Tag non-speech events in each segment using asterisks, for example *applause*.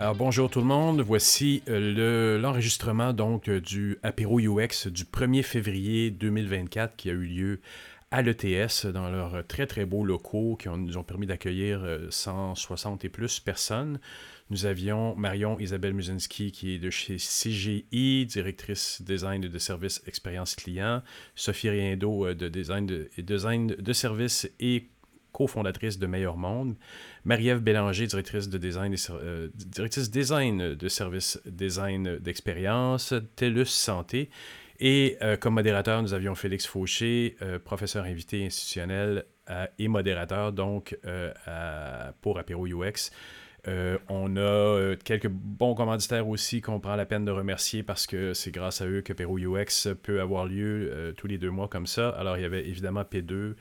Alors bonjour tout le monde, voici euh, l'enregistrement donc euh, du apéro UX du 1er février 2024 qui a eu lieu à l'ETS dans leurs très très beaux locaux qui nous ont permis d'accueillir 160 euh, et plus personnes. Nous avions Marion Isabelle Musinski qui est de chez CGI, directrice design de service expérience client, Sophie Riendo de design de, design de service et cofondatrice de Meilleur Monde, Marie-Ève Bélanger, directrice de design, euh, directrice design de service design d'expérience, TELUS Santé. Et euh, comme modérateur, nous avions Félix Fauché, euh, professeur invité institutionnel et modérateur donc pour Apéro UX. on a quelques bons commanditaires aussi qu'on prend la peine de remercier parce que c'est grâce à eux que Apéro UX peut avoir lieu tous les deux mois comme ça. Alors, il y avait évidemment P2,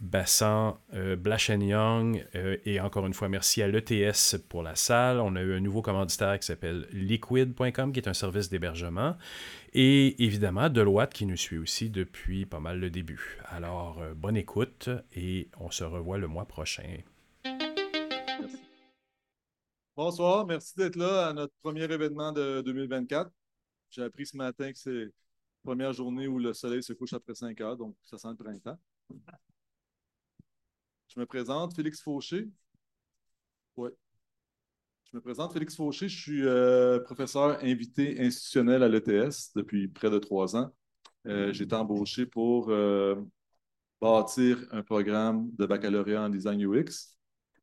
Bassan, euh, Young, euh, et encore une fois, merci à l'ETS pour la salle. On a eu un nouveau commanditaire qui s'appelle liquid.com, qui est un service d'hébergement. Et évidemment, Deloitte qui nous suit aussi depuis pas mal le début. Alors, euh, bonne écoute et on se revoit le mois prochain. Bonsoir, merci d'être là à notre premier événement de 2024. J'ai appris ce matin que c'est la première journée où le soleil se couche après 5 heures, donc ça sent le printemps. Je me présente, Félix Fauché? Oui. Je me présente, Félix Fauché. Je suis euh, professeur invité institutionnel à l'ETS depuis près de trois ans. Euh, j'ai été embauché pour euh, bâtir un programme de baccalauréat en design UX.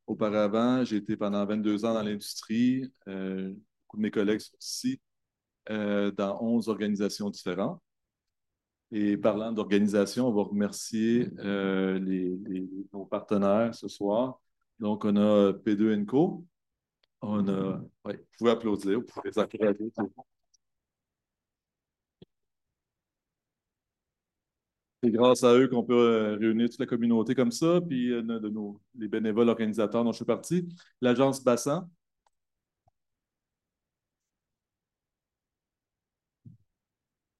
Auparavant, j'ai été pendant 22 ans dans l'industrie. beaucoup de mes collègues sont ici dans 11 organisations différentes. Et parlant d'organisation, on va remercier euh, nos partenaires ce soir. Donc, on a P2 Co. On a. Vous pouvez applaudir, vous pouvez les C'est grâce à eux qu'on peut euh, réunir toute la communauté comme ça, puis euh, de nos, les bénévoles organisateurs dont je fais partie. L'agence Bassan,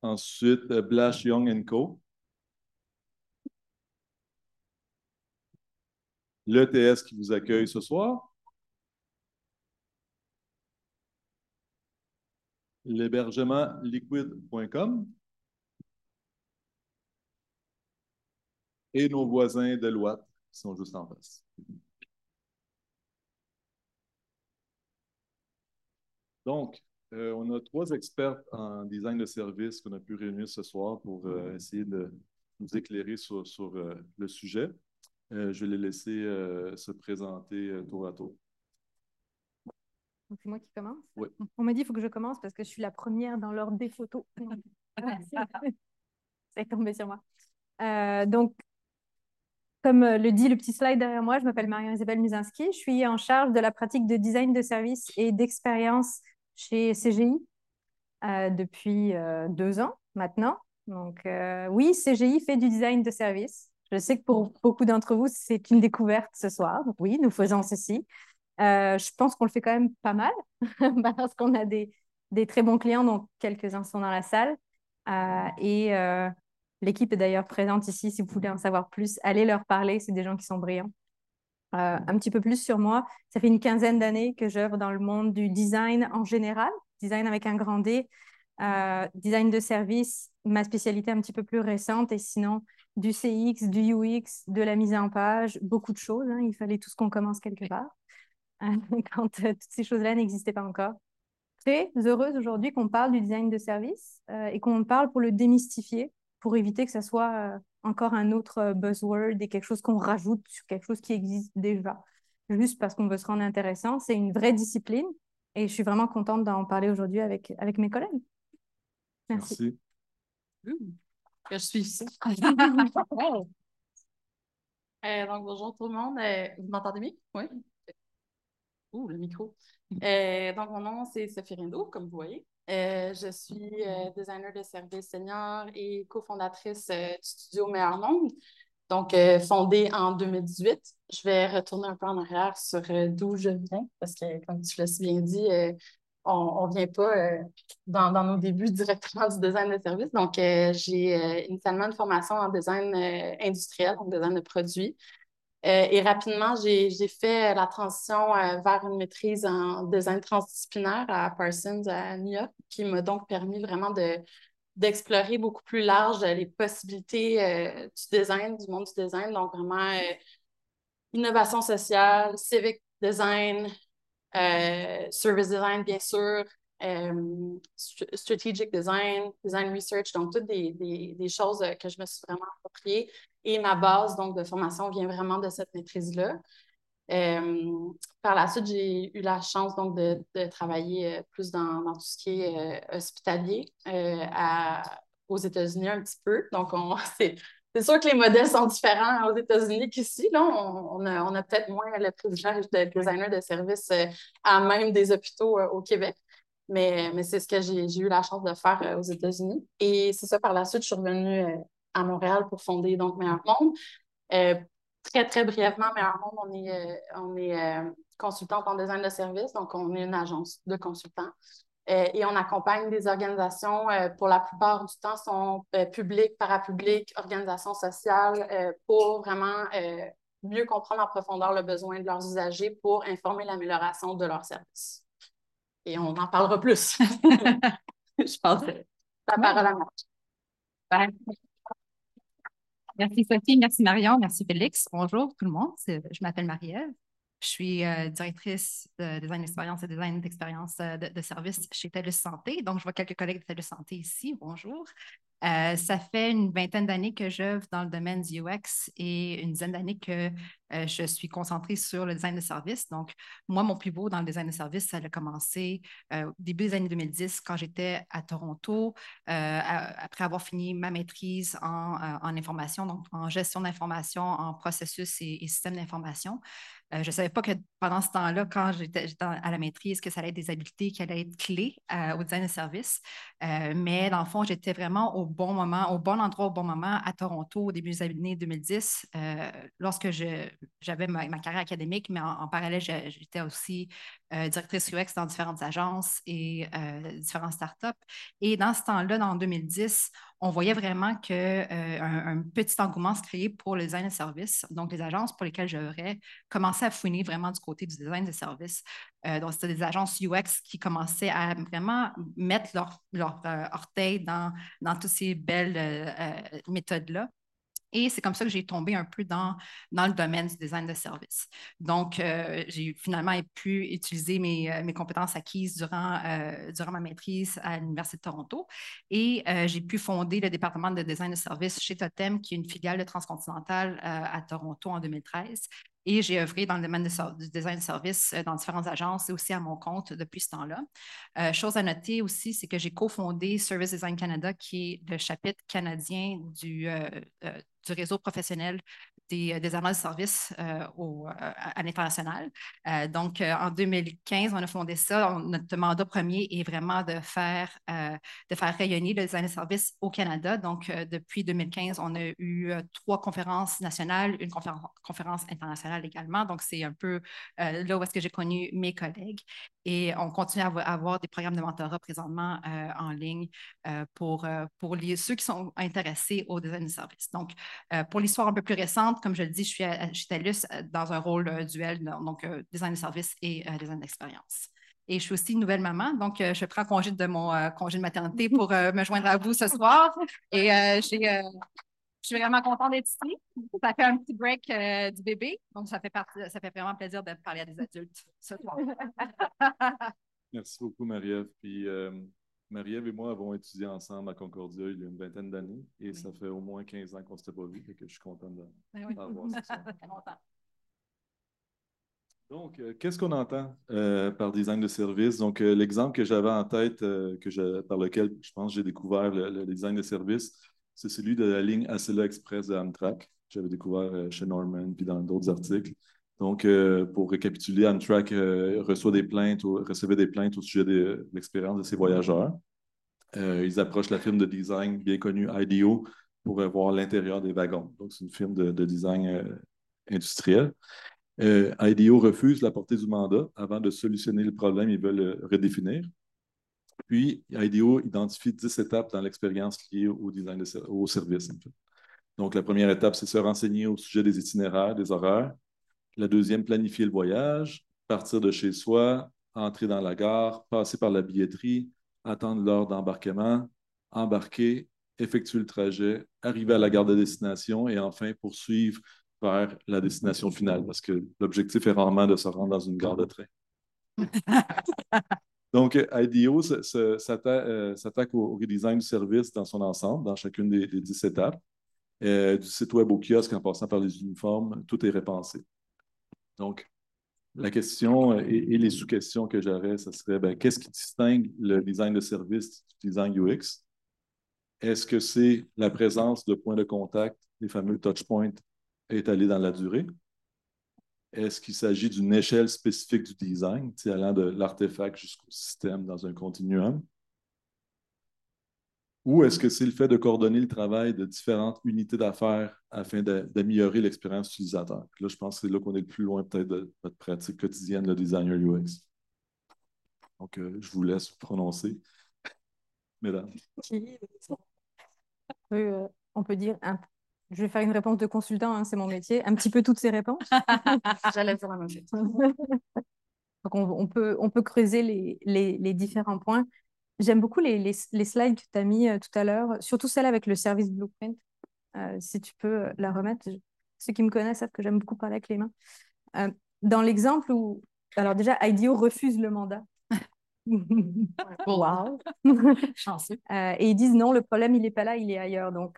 Ensuite, euh, Blash Young Co. L'ETS qui vous accueille ce soir. L'hébergement liquid.com. Et nos voisins de Loite qui sont juste en face. Donc, euh, on a trois experts en design de service qu'on a pu réunir ce soir pour euh, essayer de nous éclairer sur, euh, le sujet. je vais les laisser se présenter tour à tour. C'est moi qui commence? Oui. On m'a dit qu'il faut que je commence parce que je suis la première dans l'ordre des photos. *laughs* *laughs* C'est tombé sur moi. donc, comme le dit le petit slide derrière moi, je m'appelle Marion-Isabelle Musinski. Je suis en charge de la pratique de design de service et d'expérience chez CGI euh, depuis euh, deux ans maintenant. Donc euh, oui, CGI fait du design de service. Je sais que pour beaucoup d'entre vous, c'est une découverte ce soir. Oui, nous faisons ceci. je pense qu'on le fait quand même pas mal *laughs* parce qu'on a des, très bons clients, donc quelques-uns sont dans la salle. et l'équipe est d'ailleurs présente ici. Si vous voulez en savoir plus, allez leur parler. C'est des gens qui sont brillants. Euh, un petit peu plus sur moi. Ça fait une quinzaine d'années que j'œuvre dans le monde du design en général, design avec un grand D, euh, design de service, ma spécialité un petit peu plus récente, et sinon du CX, du UX, de la mise en page, beaucoup de choses. Hein. Il fallait tout ce qu'on commence quelque part *laughs* quand euh, toutes ces choses-là n'existaient pas encore. Très heureuse aujourd'hui qu'on parle du design de service et qu'on parle pour le démystifier, pour éviter que ça soit encore un autre euh, buzzword et quelque chose qu'on rajoute sur quelque chose qui existe déjà, juste parce qu'on veut se rendre intéressant. C'est une vraie discipline et je suis vraiment contente d'en parler aujourd'hui avec, avec mes collègues. Merci. je suis ici. *laughs* Euh, donc, bonjour tout le monde. Euh, vous m'entendez bien? Oui. Ouh, le micro. donc, mon nom, c'est Sophie Rindo, comme vous voyez. Euh, je suis euh, designer de service senior et cofondatrice euh, du studio Meilleur Monde, donc fondée en 2018. Je vais retourner un peu en arrière sur d'où je viens, parce que, comme tu l'as si bien dit, on ne vient pas dans, dans, nos débuts directement du design de service. Donc, j'ai initialement une formation en design industriel, donc design de produits. Et rapidement, j'ai fait la transition vers une maîtrise en design transdisciplinaire à Parsons à New York, qui m'a donc permis vraiment de, d'explorer beaucoup plus large les possibilités du design, du monde du design. Donc, vraiment, innovation sociale, civic design, service design, bien sûr, euh, strategic design, design research, donc toutes des, des, des, choses que je me suis vraiment appropriées. Et ma base donc, de formation vient vraiment de cette maîtrise-là. Euh, par la suite, j'ai eu la chance donc, de, travailler euh, plus dans, tout ce qui est hospitalier à, aux États-Unis un petit peu. Donc, *laughs* c'est sûr que les modèles sont différents aux États-Unis qu'ici. On, a, on a peut-être moins le privilège d'être designer de service à même des hôpitaux au Québec. Mais, mais c'est ce que j'ai eu la chance de faire euh, aux États-Unis. Et c'est ça, par la suite, je suis revenue euh, à Montréal pour fonder donc Meilleur Monde. Euh, très, très brièvement, Meilleur Monde, on est, on est consultante en design de service, donc on est une agence de consultants. et on accompagne des organisations, pour la plupart du temps, sont publiques, parapubliques, organisations sociales, pour vraiment mieux comprendre en profondeur le besoin de leurs usagers pour informer l'amélioration de leurs services et on en parlera plus. *laughs* je pense. La parole à Marc. Merci Sophie, merci Marion, merci Félix. Bonjour tout le monde, je m'appelle Marie-Ève. Je suis euh, directrice de design d'expérience et design d'expérience euh, de, service chez TELUS Santé. Donc, je vois quelques collègues de TELUS Santé ici. Bonjour. Euh, ça fait une vingtaine d'années que j'œuvre dans le domaine du UX et une dizaine d'années que euh, je suis concentrée sur le design de service. Donc, moi, mon beau dans le design de service, ça a commencé euh, au début des années 2010 quand j'étais à Toronto, après avoir fini ma maîtrise en, information, donc en gestion d'information, en processus et, et système d'information. je ne savais pas que pendant ce temps-là, quand j'étais à la maîtrise, que ça allait être des habiletés qui allaient être clés au design de service. mais dans le fond, j'étais vraiment au bon moment, au bon endroit au bon moment à Toronto au début des années 2010, euh, lorsque j'avais ma, carrière académique, mais en, parallèle, j'étais aussi euh, directrice UX dans différentes agences et euh, différentes startups. Et dans ce temps-là, dans 2010, on voyait vraiment qu'un un petit engouement se créer pour le design de services. Donc, les agences pour lesquelles j'aurais commencé à fouiner vraiment du côté du design de services. donc, c'était des agences UX qui commençaient à vraiment mettre leur, leur orteil dans, dans toutes ces belles méthodes-là. Et c'est comme ça que j'ai tombé un peu dans, dans le domaine du design de service. Donc, euh, j'ai finalement pu utiliser mes, euh, mes compétences acquises durant, euh, durant ma maîtrise à l'Université de Toronto et j'ai pu fonder le département de design de service chez Totem, qui est une filiale de Transcontinental à Toronto en 2013. Et j'ai œuvré dans le domaine du design de service dans différentes agences et aussi à mon compte depuis ce temps-là. chose à noter aussi, c'est que j'ai cofondé Service Design Canada, qui est le chapitre canadien du, du réseau professionnel des, des de service euh, au, euh, à l'international. Euh, donc, en 2015, on a fondé ça. notre mandat premier est vraiment de faire, de faire rayonner le design de service au Canada. Donc, depuis 2015, on a eu trois conférences nationales, une conférence, conférence internationale également. Donc, c'est un peu là où est-ce que j'ai connu mes collègues. Et on continue à avoir des programmes de mentorat présentement en ligne pour, pour les, ceux qui sont intéressés au design de service. Donc, pour l'histoire un peu plus récente, comme je le dis, je suis chez TELUS euh, dans un rôle euh, duel, donc euh, design de service et design d'expérience. Et je suis aussi une nouvelle maman, donc je prends congé de mon congé de maternité pour me joindre à vous ce soir. Et je suis vraiment contente d'être ici. Ça fait un petit break du bébé, donc ça fait, ça fait vraiment plaisir de parler à des adultes ce soir. *laughs* Merci beaucoup, Marie-Ève. Puis, Marie-Ève et moi avons étudié ensemble à Concordia il y a une vingtaine d'années et ça fait au moins 15 ans qu'on ne s'était pas vus et que je suis content de ben oui. *laughs* Donc, euh, qu'est-ce qu'on entend euh, par design de service? Donc, euh, l'exemple que j'avais en tête, que par lequel je pense j'ai découvert le, design de service, c'est celui de la ligne Acela Express de Amtrak. J'avais découvert chez Norman puis dans d'autres articles. Donc, pour récapituler, Amtrak reçoit des plaintes, recevait des plaintes au sujet de l'expérience de ses voyageurs. Euh, ils approchent la firme de design bien connue IDEO pour voir l'intérieur des wagons. Donc, c'est une firme de, design euh, industriel. Euh, IDEO refuse la portée du mandat. Avant de solutionner le problème, ils veulent le redéfinir. Puis, IDEO identifie 10 étapes dans l'expérience liée au design au service. Donc, la première étape, c'est se renseigner au sujet des itinéraires, des horaires. La deuxième, planifier le voyage, partir de chez soi, entrer dans la gare, passer par la billetterie, attendre l'heure d'embarquement, embarquer, effectuer le trajet, arriver à la gare de destination et enfin poursuivre vers la destination finale parce que l'objectif est rarement de se rendre dans une gare de train. *laughs* Donc, IDEO euh, s'attaque au redesign du service dans son ensemble, dans chacune des, 10 étapes. Euh, du site web au kiosque en passant par les uniformes, tout est repensé. Donc, la question et, les sous-questions que j'aurais, ce serait ben, qu'est-ce qui distingue le design de service du design UX? Est-ce que c'est la présence de points de contact, les fameux touchpoints étalés dans la durée? Est-ce qu'il s'agit d'une échelle spécifique du design, allant de l'artefact jusqu'au système dans un continuum? Ou est-ce que c'est le fait de coordonner le travail de différentes unités d'affaires afin d'améliorer l'expérience utilisateur? Là, je pense que c'est là qu'on est le plus loin peut-être de notre pratique quotidienne, le designer UX. Donc, euh, je vous laisse prononcer. Mesdames. Euh, on peut dire un je vais faire une réponse de consultant, hein, c'est mon métier, un petit peu toutes ces réponses. *laughs* J'allais faire la même chose. *laughs* Donc on, peut, on peut creuser les, les, différents points. J'aime beaucoup les, les, slides que tu as mis euh, tout à l'heure, surtout celle avec le service blueprint. Euh, si tu peux la remettre. Ceux qui me connaissent savent que j'aime beaucoup parler avec les mains. Euh, dans l'exemple où, alors déjà, IDEO refuse le mandat. *laughs* wow! Chanceux. *laughs* et ils disent non, le problème, il n'est pas là, il est ailleurs. Donc,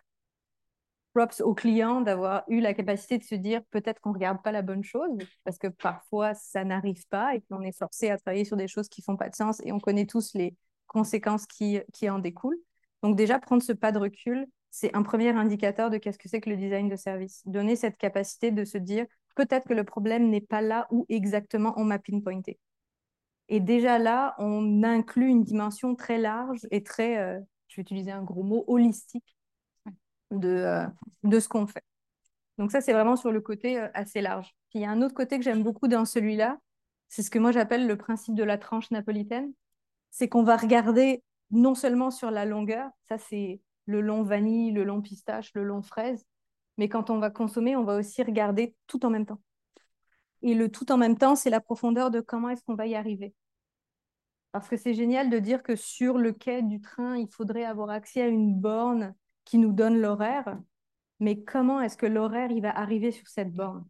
props au client d'avoir eu la capacité de se dire peut-être qu'on ne regarde pas la bonne chose, parce que parfois ça n'arrive pas et qu'on est forcé à travailler sur des choses qui ne font pas de sens et on connaît tous les conséquences qui, qui en découlent. Donc déjà, prendre ce pas de recul, c'est un premier indicateur de qu'est-ce que c'est que le design de service. Donner cette capacité de se dire peut-être que le problème n'est pas là où exactement on m'a pinpointé. Et déjà là, on inclut une dimension très large et très, euh, je vais utiliser un gros mot, holistique de, euh, de ce qu'on fait. Donc ça, c'est vraiment sur le côté euh, assez large. Il y a un autre côté que j'aime beaucoup dans celui-là, c'est ce que moi j'appelle le principe de la tranche napolitaine. C'est qu'on va regarder non seulement sur la longueur, ça c'est le long vanille, le long pistache, le long fraise, mais quand on va consommer, on va aussi regarder tout en même temps. Et le tout en même temps, c'est la profondeur de comment est-ce qu'on va y arriver. Parce que c'est génial de dire que sur le quai du train, il faudrait avoir accès à une borne qui nous donne l'horaire, mais comment est-ce que l'horaire il va arriver sur cette borne?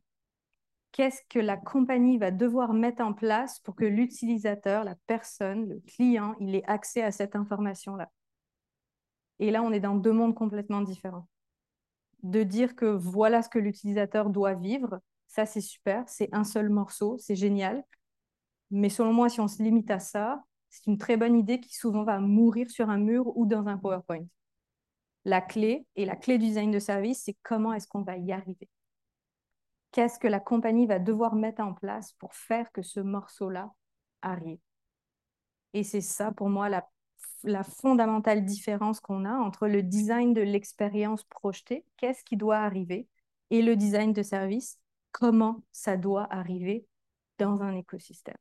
Qu'est-ce que la compagnie va devoir mettre en place pour que l'utilisateur, la personne, le client, il ait accès à cette information-là? Et là, on est dans deux mondes complètement différents. De dire que voilà ce que l'utilisateur doit vivre, ça c'est super, c'est un seul morceau, c'est génial. Mais selon moi, si on se limite à ça, c'est une très bonne idée qui souvent va mourir sur un mur ou dans un PowerPoint la clé et la clé du design de service, c'est comment est-ce qu'on va y arriver. Qu'est-ce que la compagnie va devoir mettre en place pour faire que ce morceau-là arrive. Et c'est ça pour moi la, fondamentale différence qu'on a entre le design de l'expérience projetée, qu'est-ce qui doit arriver, et le design de service, comment ça doit arriver dans un écosystème.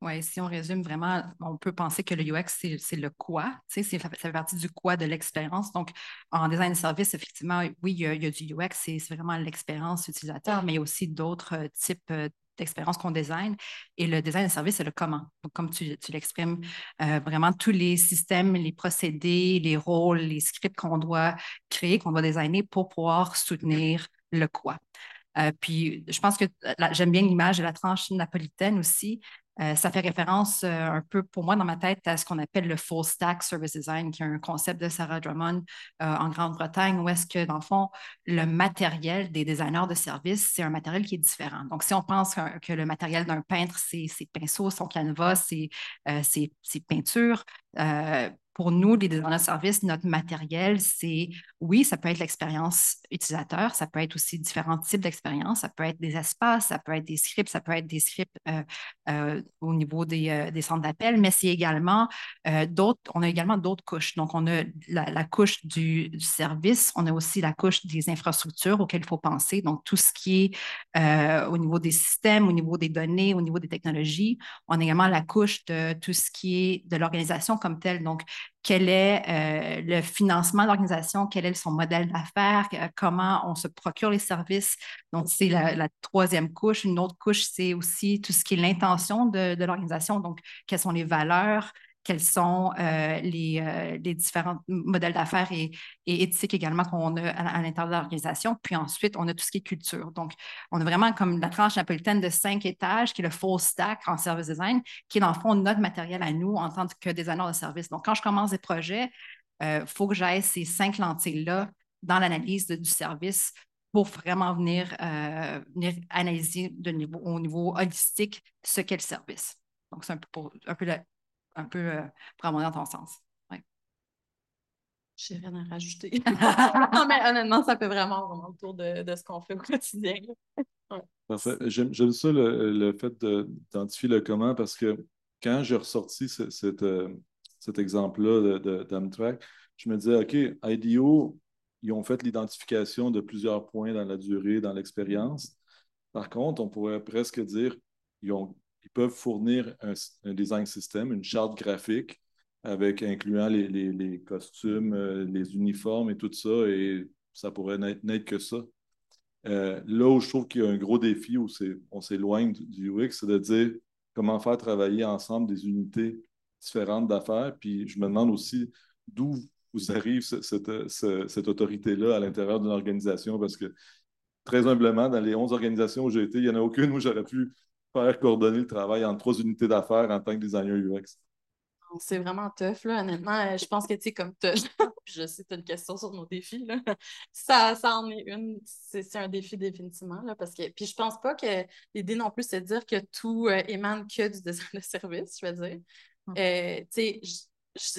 Oui, si on résume vraiment, on peut penser que le UX, c'est le quoi, ça fait partie du quoi de l'expérience. Donc, en design service, effectivement, oui, il y a, du UX, c'est vraiment l'expérience utilisateur, mais il y a aussi d'autres euh, types euh, d'expériences qu'on design. Et le design de service, c'est le comment. Donc, comme tu, l'exprimes, euh, vraiment tous les systèmes, les procédés, les rôles, les scripts qu'on doit créer, qu'on doit designer pour pouvoir soutenir le quoi. puis, je pense que j'aime bien l'image de la tranche napolitaine aussi. Euh, ça fait référence euh, un peu pour moi dans ma tête à ce qu'on appelle le full stack service design, qui est un concept de Sarah Drummond euh, en Grande-Bretagne, où est-ce que, dans le fond, le matériel des designers de service, c'est un matériel qui est différent. Donc, si on pense que, le matériel d'un peintre, c'est ses pinceaux, son canevas, c'est ses peintures, pour nous, les designers de service, notre matériel, c'est, oui, ça peut être l'expérience utilisateur, ça peut être aussi différents types d'expériences, ça peut être des espaces, ça peut être des scripts, ça peut être des scripts euh, euh, au niveau des, euh, des centres d'appel, mais c'est également d'autres, on a également d'autres couches. Donc, on a la, couche du, service, on a aussi la couche des infrastructures auxquelles il faut penser, donc tout ce qui est au niveau des systèmes, au niveau des données, au niveau des technologies. On a également la couche de tout ce qui est de l'organisation comme telle. Donc, quel est euh, le financement de l'organisation, quel est son modèle d'affaires, comment on se procure les services. Donc, c'est la, troisième couche. Une autre couche, c'est aussi tout ce qui est l'intention de l'organisation. Donc, quelles sont les valeurs, quels sont euh, les, euh, les, différents modèles d'affaires et, éthiques également qu'on a à, l'intérieur de l'organisation. Puis ensuite, on a tout ce qui est culture. Donc, on a vraiment comme la tranche napolitaine de cinq étages, qui est le full stack en service design, qui est dans le fond notre matériel à nous en tant que designer de service. Donc, quand je commence des projets, il euh, faut que j'aille ces cinq lentilles-là dans l'analyse du service pour vraiment venir, analyser au niveau holistique ce qu'est le service. Donc, c'est un peu, pour, un peu un peu euh, pour dans ton sens. Ouais. Je n'ai rien à rajouter. *laughs* non, mais honnêtement, ça fait vraiment, vraiment le tour de, de ce qu'on fait au quotidien. J'aime ça le, fait d'identifier le comment parce que quand j'ai ressorti euh, cet exemple-là d'Amtrak, je me disais, OK, IDEO, ils ont fait l'identification de plusieurs points dans la durée, dans l'expérience. Par contre, on pourrait presque dire, ils ont ils peuvent fournir un, design system, une charte graphique, avec incluant les, costumes, euh, les uniformes et tout ça, et ça pourrait n'être que ça. Euh, là où je trouve qu'il y a un gros défi, où on s'éloigne du UX, c'est de dire comment faire travailler ensemble des unités différentes d'affaires. Puis je me demande aussi d'où vous arrive cette, cette autorité-là à l'intérieur d'une organisation, parce que très humblement, dans les 11 organisations où j'ai été, il n'y en a aucune où j'aurais pu faire coordonner le travail entre trois unités d'affaires en tant que designer UX? C'est vraiment tough, là, honnêtement. Euh, je pense que, tu sais, comme tu *laughs* je sais que tu as une question sur nos défis, là. *laughs* Ça, ça en est une. C'est un défi définitivement, là, parce que... Puis je pense pas que l'idée non plus, c'est de dire que tout euh, émane que du *laughs* design de service, je veux dire. Hum. Euh, tu sais,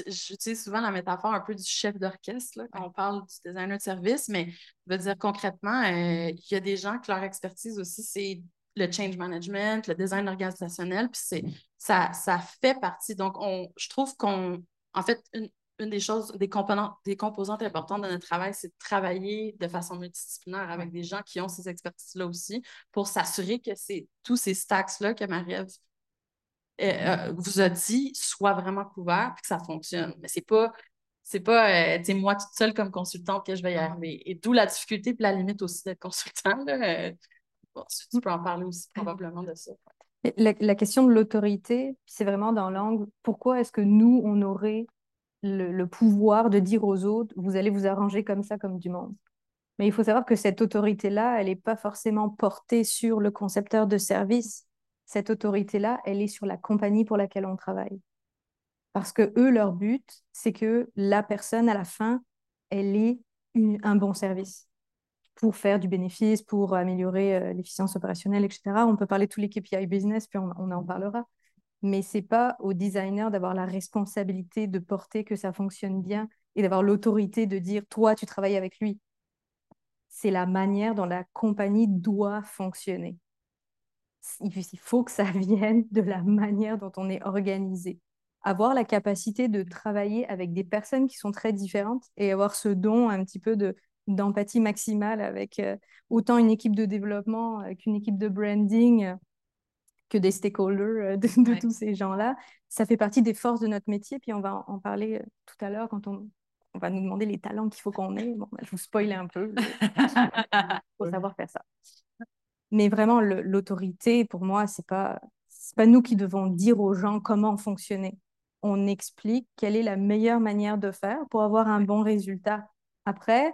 j'utilise souvent la métaphore un peu du chef d'orchestre quand on parle du designer de service, mais je veux dire concrètement, il y a des gens que leur expertise aussi, c'est le change management, le design organisationnel, puis c'est, ça, ça fait partie. Donc, on, je trouve qu'on, en fait, une, des choses, des composants, des composantes importantes de notre travail, c'est de travailler de façon multidisciplinaire avec des gens qui ont ces expertises-là aussi pour s'assurer que c'est tous ces stacks-là que Marie-Ève euh, euh, vous a dit soient vraiment couverts et que ça fonctionne. Mais c'est pas c'est pas euh, moi toute seule comme consultante que je vais y arriver. Et d'où la difficulté et la limite aussi d'être consultant. Tu peux en parler aussi probablement de ça. La, question de l'autorité, c'est vraiment dans l'angle, pourquoi est-ce que nous, on aurait le, pouvoir de dire aux autres, vous allez vous arranger comme ça, comme du monde? Mais il faut savoir que cette autorité-là, elle n'est pas forcément portée sur le concepteur de service. Cette autorité-là, elle est sur la compagnie pour laquelle on travaille. Parce que eux, leur but, c'est que la personne, à la fin, elle ait un bon service pour faire du bénéfice, pour améliorer euh, l'efficience opérationnelle, etc. On peut parler de tous les KPI business, puis on, en parlera. Mais ce n'est pas au designer d'avoir la responsabilité de porter que ça fonctionne bien et d'avoir l'autorité de dire, toi, tu travailles avec lui. C'est la manière dont la compagnie doit fonctionner. Il faut que ça *laughs* vienne de la manière dont on est organisé. Avoir la capacité de travailler avec des personnes qui sont très différentes et avoir ce don un petit peu de d'empathie maximale avec euh, autant une équipe de développement euh, qu'une équipe de branding euh, que des stakeholders de, tous ces gens-là. Ça fait partie des forces de notre métier, puis on va en, parler tout à l'heure quand on, on, va nous demander les talents qu'il faut qu'on ait. Bon, ben, je vous spoil un peu. Il *laughs* faut savoir faire ça. Mais vraiment, l'autorité, pour moi, c'est pas pas nous qui devons dire aux gens comment fonctionner. On explique quelle est la meilleure manière de faire pour avoir un bon résultat. Après,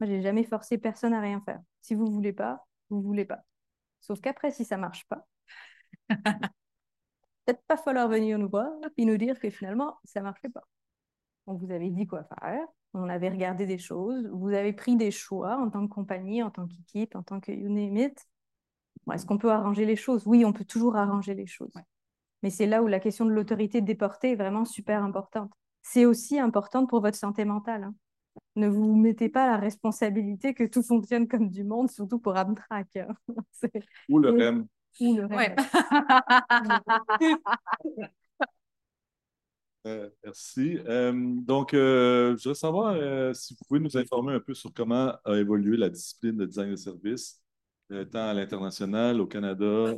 moi, j'ai jamais forcé personne à rien faire. Si vous voulez pas, vous voulez pas. Sauf qu'après, si ça marche pas, *laughs* peut-être pas falloir venir nous voir et nous dire que finalement, ça marchait pas. On vous avait dit quoi faire, on avait regardé des choses, vous avez pris des choix en tant que compagnie, en tant qu'équipe, en tant que you name it. Est-ce qu'on peut arranger les choses? Oui, on peut toujours arranger les choses. Mais c'est là où la question de l'autorité déportée est vraiment super importante. C'est aussi importante pour votre santé mentale. Hein ne vous mettez pas la responsabilité que tout fonctionne comme du monde, surtout pour Amtrak. *laughs* Hein. Ou le REM. Ou le REM. *laughs* Euh, merci. Euh, donc, euh, je voudrais savoir si vous pouvez nous informer un peu sur comment a évolué la discipline de design de service, tant à l'international, au Canada,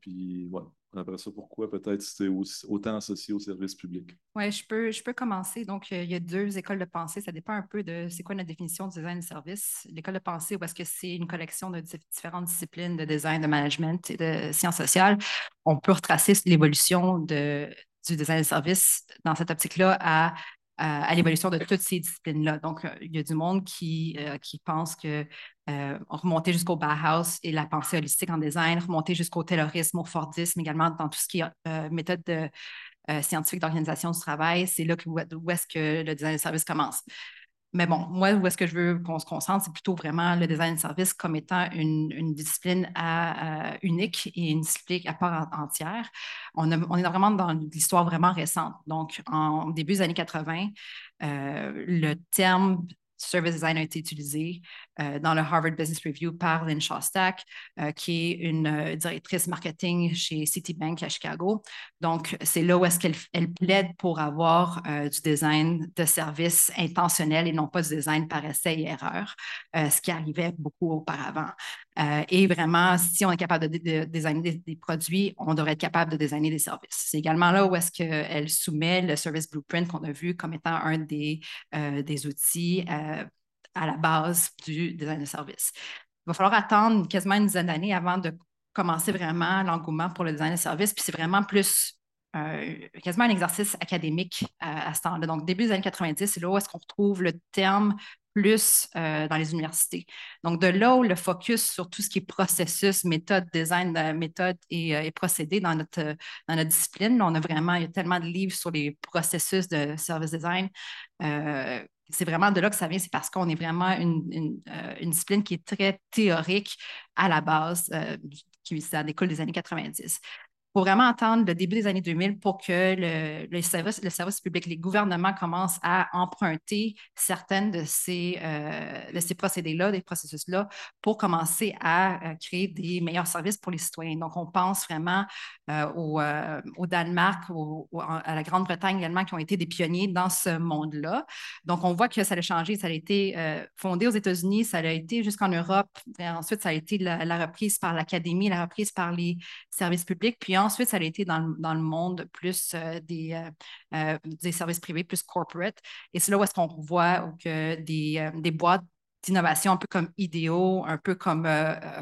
puis on appelle ça pourquoi peut-être c'est autant associé au service public? Oui, je peux, je peux commencer. Donc, euh, il y a deux écoles de pensée. Ça dépend un peu de c'est quoi notre définition de design de service. L'école de pensée, parce que c'est une collection de différentes disciplines de design, de management et de sciences sociales. On peut retracer l'évolution du design de service dans cette optique-là à à, l'évolution de toutes ces disciplines-là. Donc, euh, il y a du monde qui, euh, qui pense que euh, remonter jusqu'au Bauhaus et la pensée holistique en design, remonter jusqu'au taylorisme, au Fordisme également dans tout ce qui est méthode de, scientifique d'organisation du travail, c'est là où, où est-ce que le design de service commence. Mais bon, moi, où est-ce que je veux qu'on se concentre, c'est plutôt vraiment le design de service comme étant une, discipline unique et une discipline à part entière. On, est vraiment dans l'histoire vraiment récente. Donc, en début des années 80, euh, le terme service design a été utilisé dans le Harvard Business Review par Lynn Shostak, euh, qui est une euh, directrice marketing chez Citibank à Chicago. Donc, c'est là où est-ce qu'elle elle plaide pour avoir du design de service intentionnel et non pas du design par essai et erreur, ce qui arrivait beaucoup auparavant. et vraiment, si on est capable de, designer des, produits, on devrait être capable de designer des services. C'est également là où est-ce qu'elle soumet le Service Blueprint qu'on a vu comme étant un des, des outils à la base du design de service. Il va falloir attendre quasiment une dizaine d'années avant de commencer vraiment l'engouement pour le design de service. Puis c'est vraiment plus euh, quasiment un exercice académique à, ce temps-là. Donc, début des années 90, c'est là où est-ce qu'on retrouve le terme plus euh, dans les universités. Donc, de là où le focus sur tout ce qui est processus, méthode, design, euh, méthode et, et procédé dans notre, dans notre discipline, on a vraiment, il y a tellement de livres sur les processus de service design c'est vraiment de là que ça vient, c'est parce qu'on est vraiment une, euh, une, discipline qui est très théorique à la base, euh, qui ça découle des années 90 faut vraiment attendre le début des années 2000 pour que le, le, service, le service public, les gouvernements commencent à emprunter certaines de ces, euh, de ces procédés-là, des processus-là, pour commencer à euh, créer des meilleurs services pour les citoyens. Donc, on pense vraiment euh, au, au, Danemark, à la Grande-Bretagne également, qui ont été des pionniers dans ce monde-là. Donc, on voit que ça a changé. Ça a été fondé aux États-Unis, ça a été jusqu'en Europe. Et ensuite, ça a été la, la reprise par l'Académie, la reprise par les services publics. Puis ensuite, ça a été dans le, monde plus euh, des, euh, euh, des services privés, plus corporate. Et c'est là où est-ce qu'on voit que des, des boîtes d'innovation un peu comme IDEO, un peu comme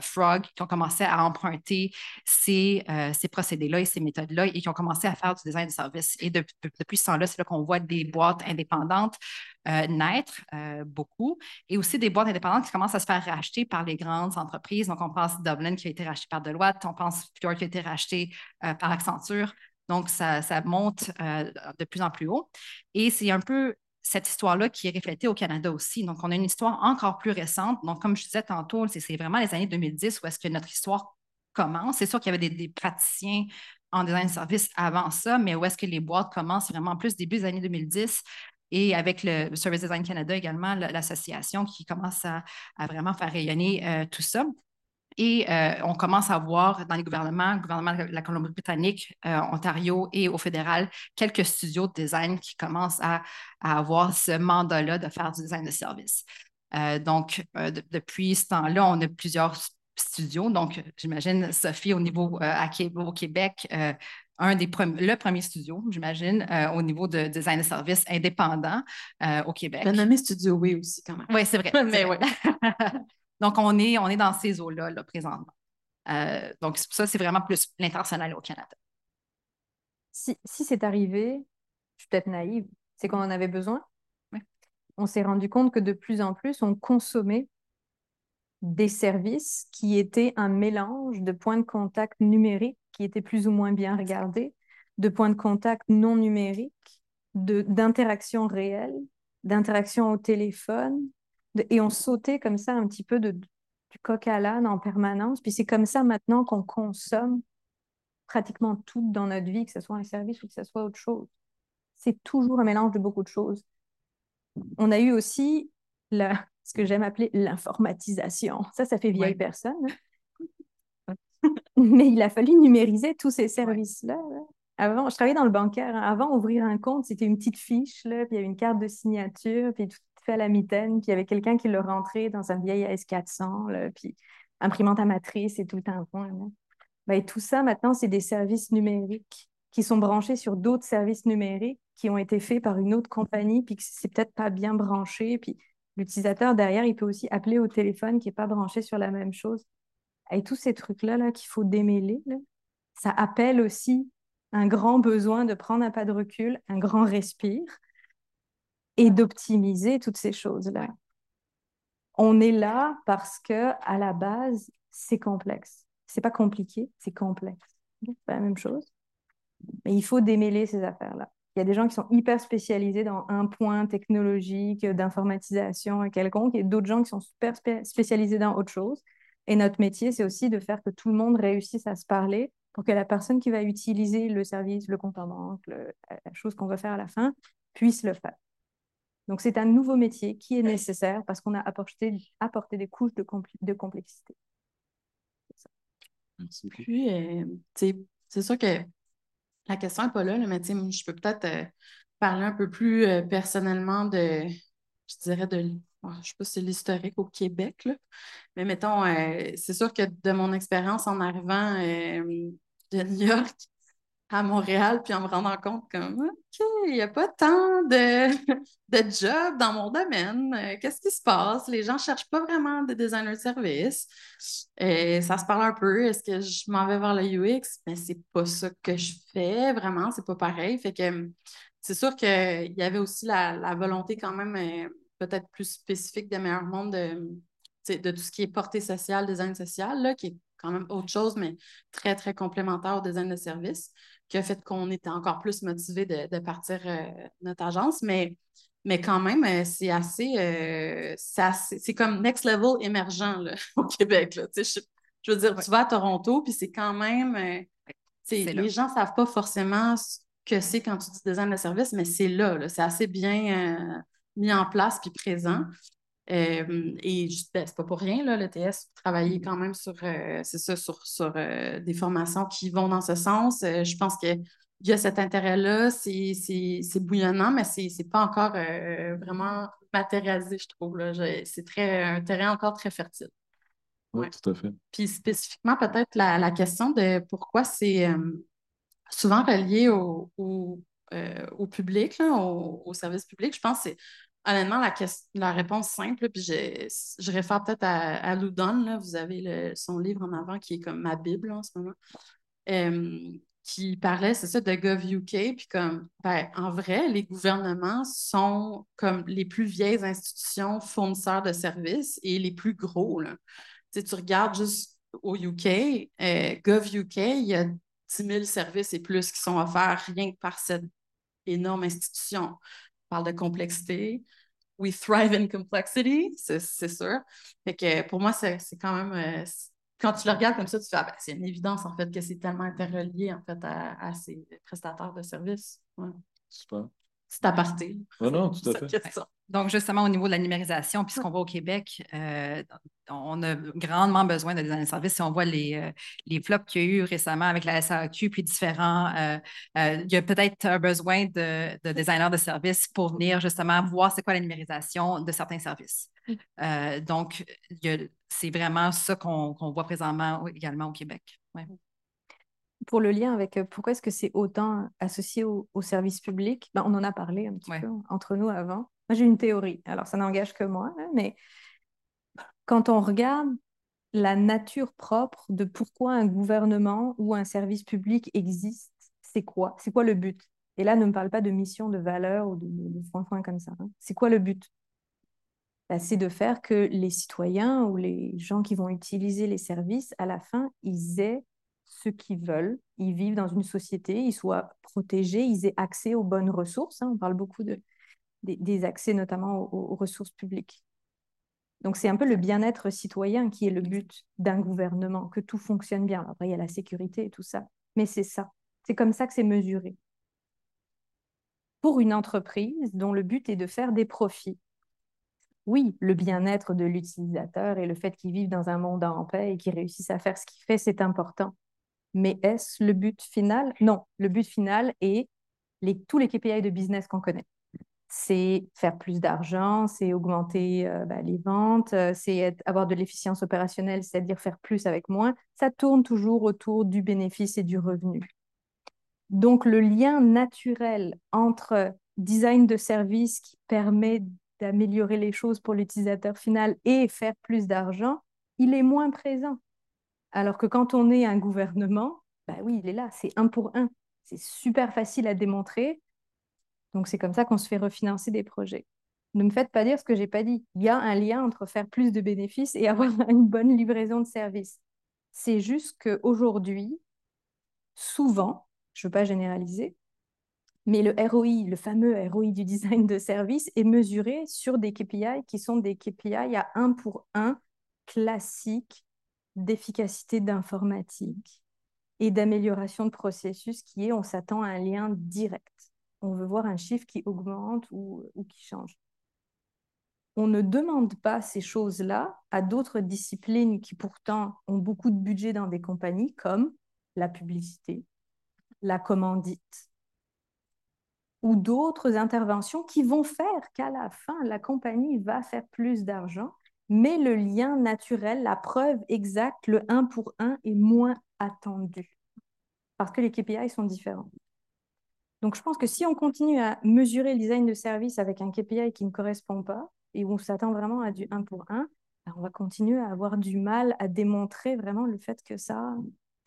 Frog, qui ont commencé à emprunter ces, ces procédés-là et ces méthodes-là et qui ont commencé à faire du design de service. Et depuis ce temps-là, c'est là qu'on voit des boîtes indépendantes naître beaucoup et aussi des boîtes indépendantes qui commencent à se faire racheter par les grandes entreprises. Donc, on pense Dublin qui a été racheté par Deloitte, on pense Pure qui a été racheté par Accenture. Donc, ça, ça monte de plus en plus haut. Et c'est un peu cette histoire-là qui est reflétée au Canada aussi. Donc, on a une histoire encore plus récente. Donc, comme je disais tantôt, c'est vraiment les années 2010 où est-ce que notre histoire commence. C'est sûr qu'il y avait des, praticiens en design service avant ça, mais où est-ce que les boîtes commencent vraiment plus début des années 2010 et avec le Service Design Canada également, l'association qui commence à, vraiment faire rayonner euh, tout ça. Et euh, on commence à voir dans les gouvernements, le gouvernement de la Colombie-Britannique, euh, Ontario et au fédéral, quelques studios de design qui commencent à, avoir ce mandat-là de faire du design de service. Euh, donc, depuis ce temps-là, on a plusieurs studios. Donc, j'imagine, Sophie, au niveau au Québec, un des le premier studio, j'imagine, au niveau de design de service indépendant au Québec. Le nommé Studio Oui aussi, quand même. Oui, c'est vrai. *laughs* Mais oui. *laughs* Donc, on est, on est dans ces eaux-là, là, présentement. Euh, donc, ça, c'est vraiment plus l'international au Canada. Si, c'est arrivé, je suis peut-être naïve, c'est qu'on en avait besoin. On s'est rendu compte que de plus en plus, on consommait des services qui étaient un mélange de points de contact numériques qui étaient plus ou moins bien regardés, de points de contact non numériques, d'interactions réelles, d'interactions au téléphone, et on sautait comme ça un petit peu de, du coq à l'âne en permanence. Puis c'est comme ça maintenant qu'on consomme pratiquement tout dans notre vie, que ce soit un service ou que ce soit autre chose. C'est toujours un mélange de beaucoup de choses. On a eu aussi la, ce que j'aime appeler l'informatisation. Ça, ça fait vieille personne. Hein. *laughs* Mais il a fallu numériser tous ces services-là. Avant, je travaillais dans le bancaire. Hein. Avant, ouvrir un compte, c'était une petite fiche, là, puis il y avait une carte de signature, puis tout, à la mitaine, puis il y avait quelqu'un qui l'a rentré dans un vieil AS400, puis imprimante à matrice et tout le temps point. Ben, tout ça, maintenant, c'est des services numériques qui sont branchés sur d'autres services numériques qui ont été faits par une autre compagnie, puis que c'est peut-être pas bien branché. Puis l'utilisateur derrière, il peut aussi appeler au téléphone qui n'est pas branché sur la même chose. Et tous ces trucs-là là, qu'il faut démêler, ça appelle aussi un grand besoin de prendre un pas de recul, un grand respire et d'optimiser toutes ces choses-là. On est là parce que à la base, c'est complexe. C'est pas compliqué, c'est complexe. C'est la même chose. Mais il faut démêler ces affaires-là. Il y a des gens qui sont hyper spécialisés dans un point technologique, d'informatisation quelconque, et d'autres gens qui sont super spécialisés dans autre chose. Et notre métier, c'est aussi de faire que tout le monde réussisse à se parler pour que la personne qui va utiliser le service, le compte en banque, la chose qu'on va faire à la fin, puisse le faire. Donc, c'est un nouveau métier qui est nécessaire parce qu'on a apporté, apporté des couches de, de complexité. Merci. Puis, euh, c'est sûr que la question n'est pas là, mais je peux peut-être euh, parler un peu plus euh, personnellement de, je dirais, de, je ne sais pas si c'est l'historique au Québec, mais mettons, euh, c'est sûr que de mon expérience en arrivant de New York à Montréal, puis en me rendant compte comme, OK, il n'y a pas tant de, *laughs* de jobs dans mon domaine. Euh, qu'est-ce qui se passe? Les gens ne cherchent pas vraiment de designer de service. Et ça se parle un peu. Est-ce que je m'en vais vers le UX? Mais c'est pas ça que je fais vraiment. C'est pas pareil. Fait que c'est sûr qu'il y avait aussi la, volonté quand même euh, peut-être plus spécifique de Meilleur Monde de, de tout ce qui est portée sociale, design social, là, qui est quand même autre chose, mais très, très complémentaire au design de service qui a fait qu'on était encore plus motivé de, partir euh, notre agence. Mais, mais quand même, euh, c'est assez, euh, c'est comme next level émergent *laughs* au Québec. Là. Je, je, veux dire, tu vas à Toronto, puis c'est quand même. les gens ne savent pas forcément ce que c'est quand tu dis design de service, mais c'est là, là c'est assez bien mis en place puis présent. Euh, et ben, c'est pas pour rien, là, l'ETS travailler quand même sur, euh, c'est ça, sur, sur euh, des formations qui vont dans ce sens. je pense qu'il y a cet intérêt-là, c'est bouillonnant, mais c'est n'est pas encore vraiment matérialisé, je trouve. C'est très un terrain encore très fertile. Oui, tout à fait. Puis spécifiquement, peut-être la, la, question de pourquoi c'est souvent relié au, au, au public, là, au, au, service public, je pense que c'est Honnêtement, la, réponse simple, puis je, je réfère peut-être à, à Loudon, vous avez son livre en avant qui est comme ma Bible en ce moment, qui parlait, c'est ça, de GovUK, puis comme, ben, en vrai, les gouvernements sont comme les plus vieilles institutions fournisseurs de services et les plus gros. Là. Tu, tu regardes juste au UK, euh, GovUK, il y a 10 000 services et plus qui sont offerts rien que par cette énorme institution. On parle de complexité, we thrive in complexity, c'est sûr. Fait que pour moi, c'est quand même. Euh, quand tu le regardes comme ça, tu fais ah, ben, c'est une évidence en fait que c'est tellement interrelié en fait à, ces prestataires de services. Super. C'est aparté. Non, non, tout à fait. Donc, justement, au niveau de la numérisation, puisqu'on va au Québec, euh, on a grandement besoin de design de services. Si on voit les, euh, les flops qu'il y a eu récemment avec la SAQ, puis différents, euh, il y a peut-être un besoin de, de designers de services pour venir justement voir c'est quoi la numérisation de certains services. donc, c'est vraiment ça qu'on voit présentement également au Québec. Ouais pour le lien avec pourquoi est-ce que c'est autant associé au, service public, ben, on en a parlé un petit peu entre nous avant. Moi, j'ai une théorie. Alors, ça n'engage que moi, hein, mais quand on regarde la nature propre de pourquoi un gouvernement ou un service public existe, c'est quoi? C'est quoi le but? Et là, ne me parle pas de mission, de valeur ou de, de, comme ça. Hein. C'est quoi le but? Ben, C'est de faire que les citoyens ou les gens qui vont utiliser les services, à la fin, ils aient ce qu'ils veulent. Ils vivent dans une société, ils soient protégés, ils aient accès aux bonnes ressources. Hein. On parle beaucoup de, des, accès notamment aux, ressources publiques. Donc c'est un peu le bien-être citoyen qui est le but d'un gouvernement, que tout fonctionne bien. après, il y a la sécurité et tout ça, mais c'est ça. C'est comme ça que c'est mesuré. Pour une entreprise dont le but est de faire des profits, oui, le bien-être de l'utilisateur et le fait qu'il vive dans un monde en paix et qu'il réussisse à faire ce qu'il fait, c'est important. Mais est-ce le but final? Non, le but final est les, tous les KPI de business qu'on connaît c'est faire plus d'argent, c'est augmenter euh, bah, les ventes, euh, c'est avoir de l'efficience opérationnelle, c'est-à-dire faire plus avec moins. Ça tourne toujours autour du bénéfice et du revenu. Donc le lien naturel entre design de service qui permet d'améliorer les choses pour l'utilisateur final et faire plus d'argent, il est moins présent. Alors que quand on est un gouvernement, bah oui, il est là, c'est un pour un. C'est super facile à démontrer. Donc c'est comme ça qu'on se fait refinancer des projets. Ne me faites pas dire ce que j'ai pas dit. Il y a un lien entre faire plus de bénéfices et *laughs* avoir une bonne livraison de services. C'est juste qu'aujourd'hui, souvent, je ne veux pas généraliser, mais le ROI, le fameux ROI du design de service, est mesuré sur des KPI qui sont des KPI à un pour un classiques d'efficacité d'informatique et d'amélioration de processus qui est on s'attend à un lien direct. On veut voir un chiffre qui augmente ou, qui change. On ne demande pas ces choses-là à d'autres disciplines qui pourtant ont beaucoup de budget dans des compagnies comme la publicité, la commandite ou d'autres interventions qui vont faire qu'à la fin, la compagnie va faire plus d'argent, mais le lien naturel, la preuve exacte, le 1 pour 1 est moins attendu parce que les KPI sont différents. Donc, je pense que si on continue à mesurer le design de service avec un KPI qui ne correspond pas et où on s'attend vraiment à du 1 pour 1, ben, on va continuer à avoir du mal à démontrer vraiment le fait que ça,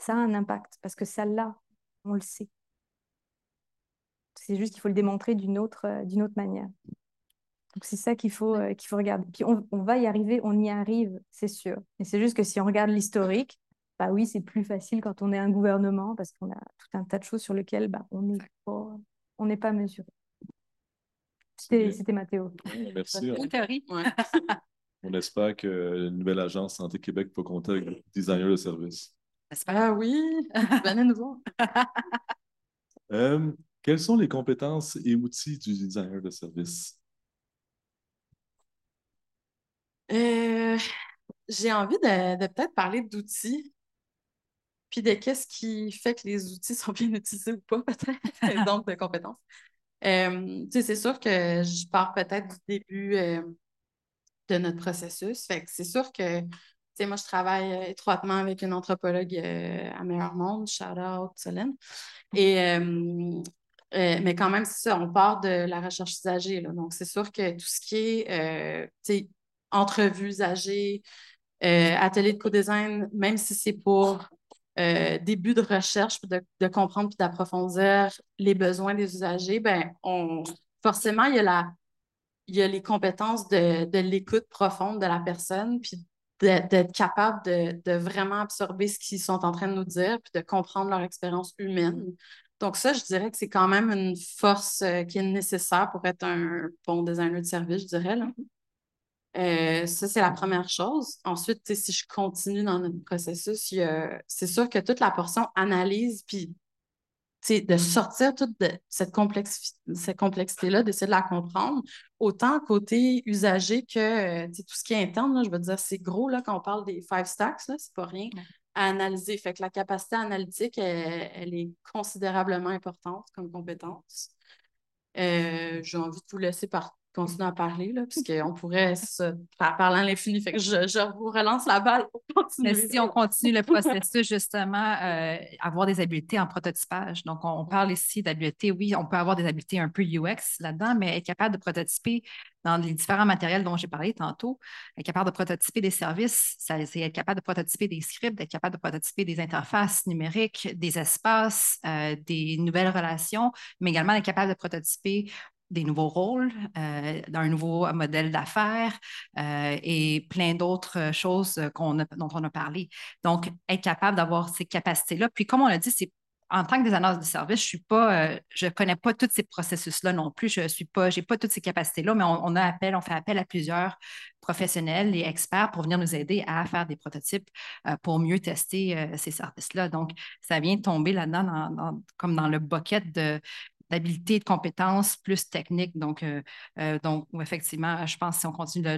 a un impact parce que ça l'a, on le sait. C'est juste qu'il faut le démontrer d'une autre, euh, manière. Donc, c'est ça qu'il faut, euh, qu'il regarder. On, on, va y arriver, on y arrive, c'est sûr. Et c'est juste que si on regarde l'historique, bah oui, c'est plus facile quand on est un gouvernement parce qu'on a tout un tas de choses sur lesquelles bah, on n'est pas, on pas mesuré. C'était Mathéo. merci. Une théorie. *laughs* on espère que la nouvelle agence Santé Québec peut compter avec des designers de service. Ah oui, *laughs* venez nous voir. *laughs* euh, quelles sont les compétences et outils du designer de service? Euh, j'ai envie de, de peut-être parler d'outils puis de qu'est-ce qui fait que les outils *laughs* sont bien utilisés ou pas, peut-être, *laughs* donc *laughs* de compétences. Euh, c'est sûr que je pars peut-être du début euh, de notre processus. Fait que c'est sûr que moi, je travaille étroitement avec une anthropologue euh, à Meilleur Monde, shout out Solène. Et, euh, mais quand même, c'est ça, on part de la recherche usagée. Là. Donc, c'est sûr que tout ce qui est entrevue usagée, atelier de co-design, même si c'est pour euh, début de recherche, de, de comprendre et d'approfondir les besoins des usagers, ben, on, forcément, il y a, la, il y a les compétences de, de l'écoute profonde de la personne, puis d'être capable de, de, vraiment absorber ce qu'ils sont en train de nous dire, puis de comprendre leur expérience humaine. Donc ça, je dirais que c'est quand même une force euh, qui est nécessaire pour être un bon designer de service, je dirais. Là. Euh, ça, c'est la première chose. Ensuite, si je continue dans notre processus, c'est sûr que toute la portion analyse, puis de sortir toute cette, cette complexité-là, d'essayer de la comprendre, autant côté usager que tout ce qui est interne, je veux dire, c'est gros là, quand on parle des five stacks, c'est pas rien à analyser. Fait que la capacité analytique, elle, est considérablement importante comme compétence. Euh, j'ai envie de vous laisser par continuer à parler, là, puisqu'on pourrait se parler à l'infini. Fait que je, je, vous relance la balle pour continuer. Mais si on continue le processus, justement, euh, avoir des habiletés en prototypage. Donc, on, parle ici d'habiletés. Oui, on peut avoir des habiletés un peu UX là-dedans, mais être capable de prototyper dans les différents matériels dont j'ai parlé tantôt, être capable de prototyper des services, c'est être capable de prototyper des scripts, être capable de prototyper des interfaces numériques, des espaces, euh, des nouvelles relations, mais également être capable de prototyper des nouveaux rôles, euh, d'un nouveau modèle d'affaires euh, et plein d'autres choses dont on a parlé. Donc, être capable d'avoir ces capacités-là. Puis, comme on l'a dit, c'est en tant que designer de service, je suis pas, euh, connais pas tous ces processus-là non plus. Je suis pas, j'ai pas toutes ces capacités-là, mais on, a appel, on fait appel à plusieurs professionnels et experts pour venir nous aider à faire des prototypes pour mieux tester ces services-là. Donc, ça vient tomber là-dedans, comme dans le bucket de d'habilité, de compétences plus techniques. Donc, euh, euh, donc effectivement, je pense que si on continue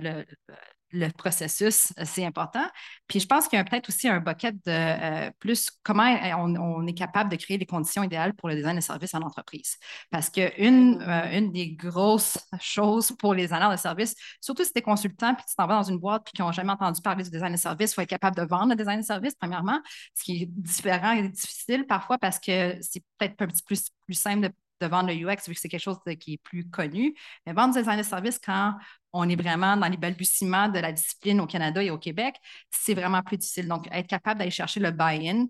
le processus, euh, c'est important. Puis je pense qu'il y a peut-être aussi un bucket de plus comment on, est capable de créer les conditions idéales pour le design de service en entreprise. Parce qu'une une des grosses choses pour les designers de service, surtout si tu es consultant puis tu t'en vas dans une boîte puis qui n'ont jamais entendu parler du design de service, il faut être capable de vendre le design de service, premièrement, ce qui est différent et difficile parfois parce que c'est peut-être un petit plus, plus simple de de vendre le UX vu que c'est quelque chose qui est plus connu. Mais vendre design de service quand on est vraiment dans les balbutiements de la discipline au Canada et au Québec, c'est vraiment plus difficile. Donc, être capable d'aller chercher le buy-in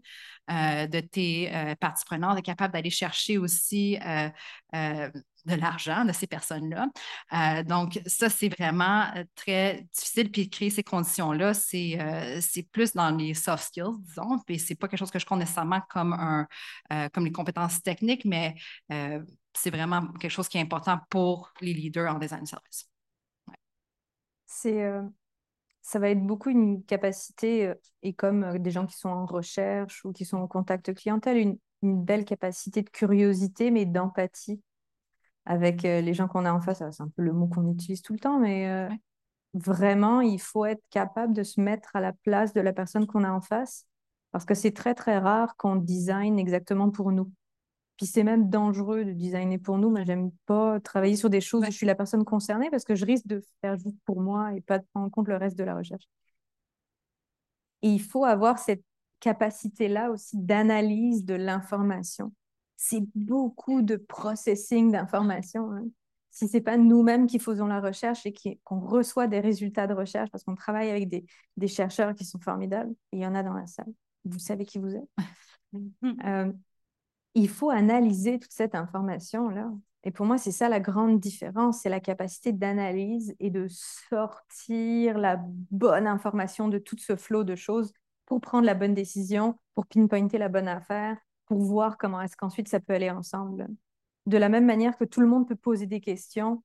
euh, de tes euh, parties prenantes, être capable d'aller chercher aussi euh, de l'argent de ces personnes-là. donc, ça, c'est vraiment très difficile. Puis, créer ces conditions-là, c'est plus dans les soft skills, disons. Puis, c'est pas quelque chose que je compte nécessairement comme, les compétences techniques, mais c'est vraiment quelque chose qui est important pour les leaders en design service c'est, euh, ça va être beaucoup une capacité, euh, et comme euh, des gens qui sont en recherche ou qui sont en contact clientèle, une belle capacité de curiosité, mais d'empathie avec les gens qu'on a en face. C'est un peu le mot qu'on utilise tout le temps, mais vraiment, il faut être capable de se mettre à la place de la personne qu'on a en face, parce que c'est très, très rare qu'on design exactement pour nous. Puis c'est même dangereux de designer pour nous. Moi, j'aime pas travailler sur des choses où je suis la personne concernée parce que je risque de faire juste pour moi et pas de prendre en compte le reste de la recherche. Et il faut avoir cette capacité-là aussi d'analyse de l'information. C'est beaucoup de processing d'information. Hein. Si ce n'est pas nous-mêmes qui faisons la recherche et qu'on reçoit des résultats de recherche, parce qu'on travaille avec des, des, chercheurs qui sont formidables, il y en a dans la salle, vous savez qui vous êtes. *laughs* euh, il faut analyser toute cette information-là. Et pour moi, c'est ça la grande différence, c'est la capacité d'analyse et de sortir la bonne information de tout ce flot de choses pour prendre la bonne décision, pour pinpointer la bonne affaire, pour voir comment est-ce qu'ensuite ça peut aller ensemble. De la même manière que tout le monde peut poser des questions,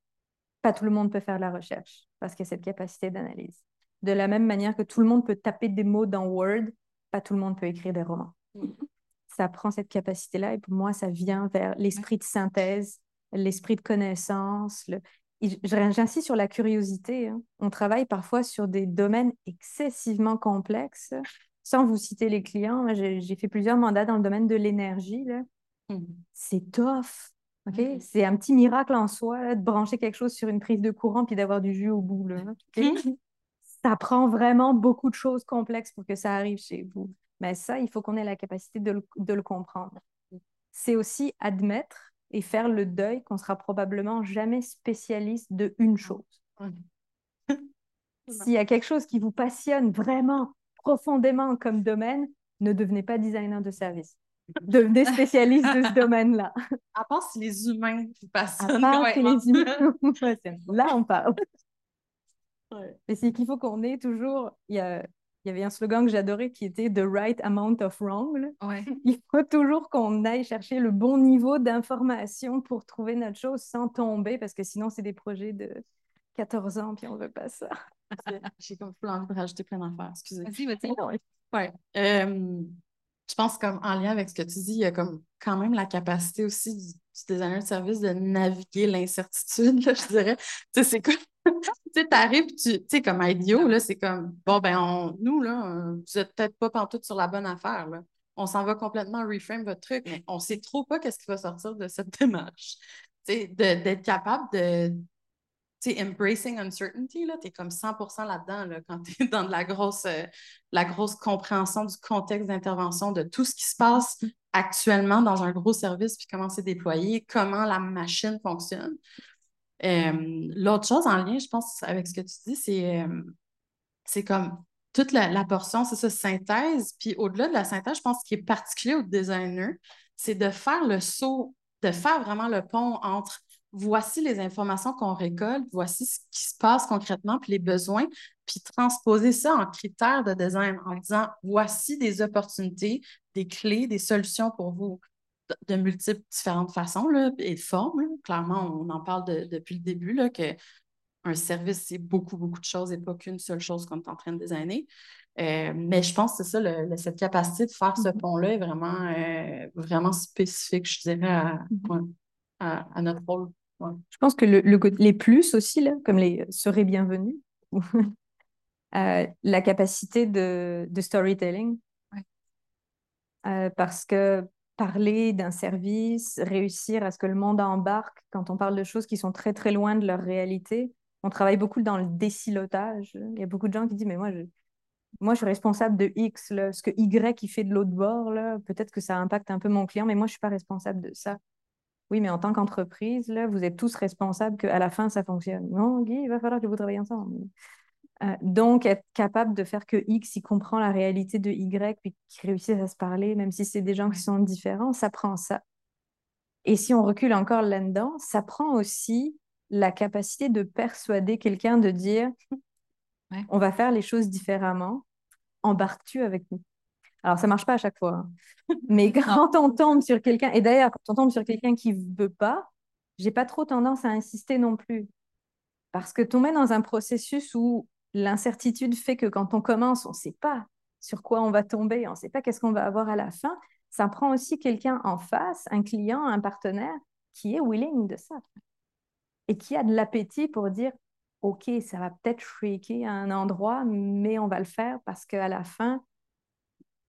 pas tout le monde peut faire de la recherche parce qu'il y a cette capacité d'analyse. De la même manière que tout le monde peut taper des mots dans Word, pas tout le monde peut écrire des romans. Ça prend cette capacité-là et pour moi, ça vient vers l'esprit de synthèse, l'esprit de connaissance. J'insiste sur la curiosité. Hein. On travaille parfois sur des domaines excessivement complexes. Sans vous citer les clients, j'ai fait plusieurs mandats dans le domaine de l'énergie. Mmh. C'est tough. Mmh. C'est un petit miracle en soi de brancher quelque chose sur une prise de courant puis d'avoir du jus au bout. Là, mmh. Ça prend vraiment beaucoup de choses complexes pour que ça arrive chez vous. Mais ça, il faut qu'on ait la capacité de le, comprendre. C'est aussi admettre et faire le deuil qu'on sera probablement jamais spécialiste de une chose. *laughs* S'il y a quelque chose qui vous passionne vraiment profondément comme domaine, ne devenez pas designer de service. Devenez spécialiste de ce *laughs* domaine-là. À part si les humains vous passionnent. À part si les humains *laughs* vous passionnent. Là, on parle. Mais c'est qu'il faut qu'on ait toujours. Il y a il y avait un slogan que j'adorais qui était The right amount of wrong. *laughs* Il faut toujours qu'on aille chercher le bon niveau d'information pour trouver notre chose sans tomber, parce que sinon, c'est des projets de 14 ans, puis on ne veut pas ça. J'ai comme envie de rajouter plein d'affaires, excusez. Vas-y, vas-y. Ouais. Euh, je pense comme en lien avec ce que tu dis, il y a comme quand même la capacité aussi du, designer de service de naviguer l'incertitude, je dirais. Tu sais, c'est quoi? *laughs* tu sais, t'arrives, tu sais, comme IDEO, là, c'est comme, bon, ben, on, nous, là, euh, vous n'êtes peut-être pas pantoute sur la bonne affaire, là. On s'en va complètement reframe votre truc, mais on ne sait trop pas qu'est-ce qui va sortir de cette *laughs* démarche. Tu sais, d'être capable de, embracing uncertainty, tu es comme 100% là-dedans, là, quand tu es *laughs* dans de la grosse, euh, la grosse compréhension du contexte d'intervention, de tout ce qui se passe actuellement dans un gros service, puis comment c'est déployé, comment la machine fonctionne. Euh, l'autre chose en lien, je pense, avec ce que tu dis, c'est euh, c'est comme toute la, portion, c'est ça, synthèse. Puis au-delà de la synthèse, je pense ce qui est particulier au designer, c'est de faire le saut, de faire vraiment le pont entre voici les informations qu'on récolte, voici ce qui se passe concrètement, puis les besoins, puis transposer ça en critères de design en disant voici des opportunités, des clés, des solutions pour vous de multiples différentes façons là, et formes. Clairement, on en parle depuis le début, là, que un service, c'est beaucoup, beaucoup de choses et pas qu'une seule chose qu'on est en train de designer. Euh, mais je pense que c'est ça, cette capacité de faire ce mm-hmm. pont-là est vraiment, euh, vraiment spécifique, je dirais, à, mm-hmm. notre rôle. Je pense que le, les plus aussi, là, comme les seraient bienvenus, *laughs* Euh, la capacité de, de storytelling. Ouais. Euh, parce que parler d'un service, réussir à ce que le monde embarque quand on parle de choses qui sont très très loin de leur réalité. On travaille beaucoup dans le décilotage. Il y a beaucoup de gens qui disent, mais moi, je, moi, je suis responsable de X, là. ce que Y qui fait de l'autre bord, peut-être que ça impacte un peu mon client, mais moi, je ne suis pas responsable de ça. Oui, mais en tant qu'entreprise, là, vous êtes tous responsables qu'à la fin, ça fonctionne. Non, Guy, il va falloir que vous travaillez ensemble. Euh, donc, être capable de faire que X, il comprend la réalité de Y, puis qu'il réussisse à se parler, même si c'est des gens qui sont différents, ça prend ça. Et si on recule encore là-dedans, ça prend aussi la capacité de persuader quelqu'un de dire Ouais. on va faire les choses différemment, embarques-tu avec nous Alors, ça marche pas à chaque fois. hein. *laughs* Mais quand on tombe sur quelqu'un, et d'ailleurs, quand on tombe sur quelqu'un qui veut pas, j'ai pas trop tendance à insister non plus. Parce que tomber dans un processus où l'incertitude fait que quand on commence, on ne sait pas sur quoi on va tomber, on ne sait pas qu'est-ce qu'on va avoir à la fin, ça prend aussi quelqu'un en face, un client, un partenaire qui est willing de ça et qui a de l'appétit pour dire OK, ça va peut-être shaker à un endroit, mais on va le faire parce qu'à la fin,